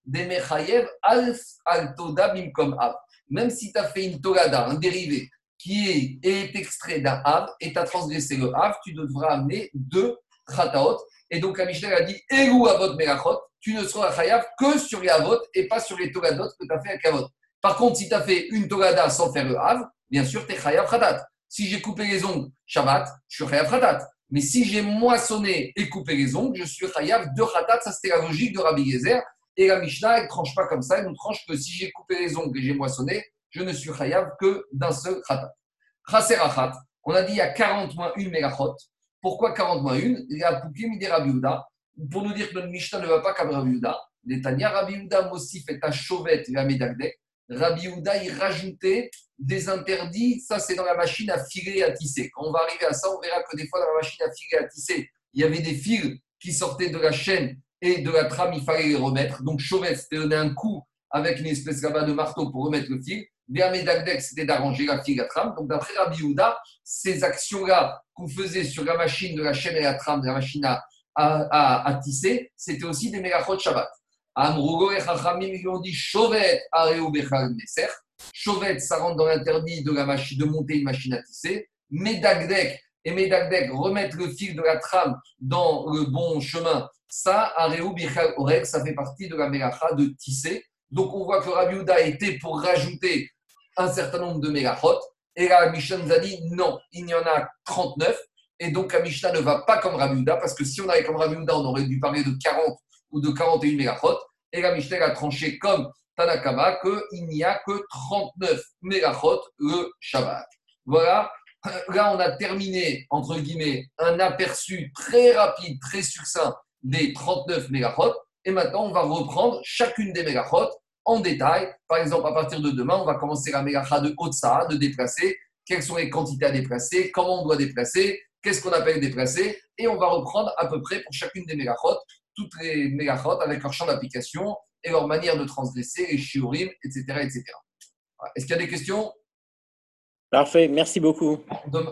al al toda bimkom av. Même si tu as fait une togada, un dérivé, qui est, extrait d'un av, et tu as transgressé le av, tu devras amener deux khataot. Et donc la Mishnah a dit, Egu avot melachot, tu ne seras chayav que sur les avot et pas sur les togadot que tu as fait avec avot. Par contre, si tu as fait une togada sans faire le av, bien sûr, tu es Chayav Khatat. Si j'ai coupé les ongles Shabbat, je suis Chayav Khatat. Mais si j'ai moissonné et coupé les ongles, je suis Chayav de Khatat. Ça, c'était la logique de Rabbi Gezer. Et la Mishnah, elle ne tranche pas comme ça. Elle nous tranche que si j'ai coupé les ongles et j'ai moissonné, je ne suis Chayav que d'un seul Khatat. Chaserachat, on a dit il y a 40 moins 1 mégachot. Pourquoi 40 moins 1 Il y a Pouké Rabbi Pour nous dire que notre Mishnah ne va pas comme Rabbi Yehuda. Netanya Rabbi Yehuda Mosif est à Chauvet et à Medagdek. Rabbi Yehuda, il rajoutait des interdits. Ça, c'est dans la machine à filer à tisser. Quand on va arriver à ça, on verra que des fois, dans la machine à filer à tisser, il y avait des fils qui sortaient de la chaîne et de la trame, il fallait les remettre. Donc, Chauvet, c'était donner un coup avec une espèce de marteau pour remettre le fil. Dagdek, c'était d'arranger la file la trame. Donc, d'après Rabbi Yehuda, ces actions-là qu'on faisait sur la machine de la chaîne et la trame, de la machine à, à, tisser, c'était aussi des mégachot Shabbat. Amrougo et Chachamim, ils ont dit Chauvet, Areu Bechal Messer. Chauvet, ça rentre dans l'interdit de, de monter une machine à tisser. Medagdek, et Medagdek, remettre le fil de la trame dans le bon chemin. Ça, Areu Bechal Orek, ça fait partie de la Melacha de tisser. Donc on voit que Rabbi Uda était pour rajouter un certain nombre de mégachot. Et la Mishnah nous a dit non, il y en a 39. Et donc la Mishnah ne va pas comme Rabbi Uda, parce que si on avait comme Rabbi Uda, on aurait dû parler de 40 ou de 41 mégachot. Et la Mishnah a tranché comme Tanakama qu'il n'y a que 39 mégachot le Shabbat. Voilà, là on a terminé, entre guillemets, un aperçu très rapide, très succinct des 39 mégachot. Et maintenant, on va reprendre chacune des mégachot en détail. Par exemple, à partir de demain, on va commencer la mégacha de Otsa, de déplacer. Quelles sont les quantités à déplacer? Comment on doit déplacer? Qu'est-ce qu'on appelle déplacer? Et on va reprendre à peu près pour chacune des mégachot, toutes les mégachot avec leur champ d'application et leur manière de transgresser, les shiurim, etc. etc. Est-ce qu'il y a des questions? Parfait, merci beaucoup.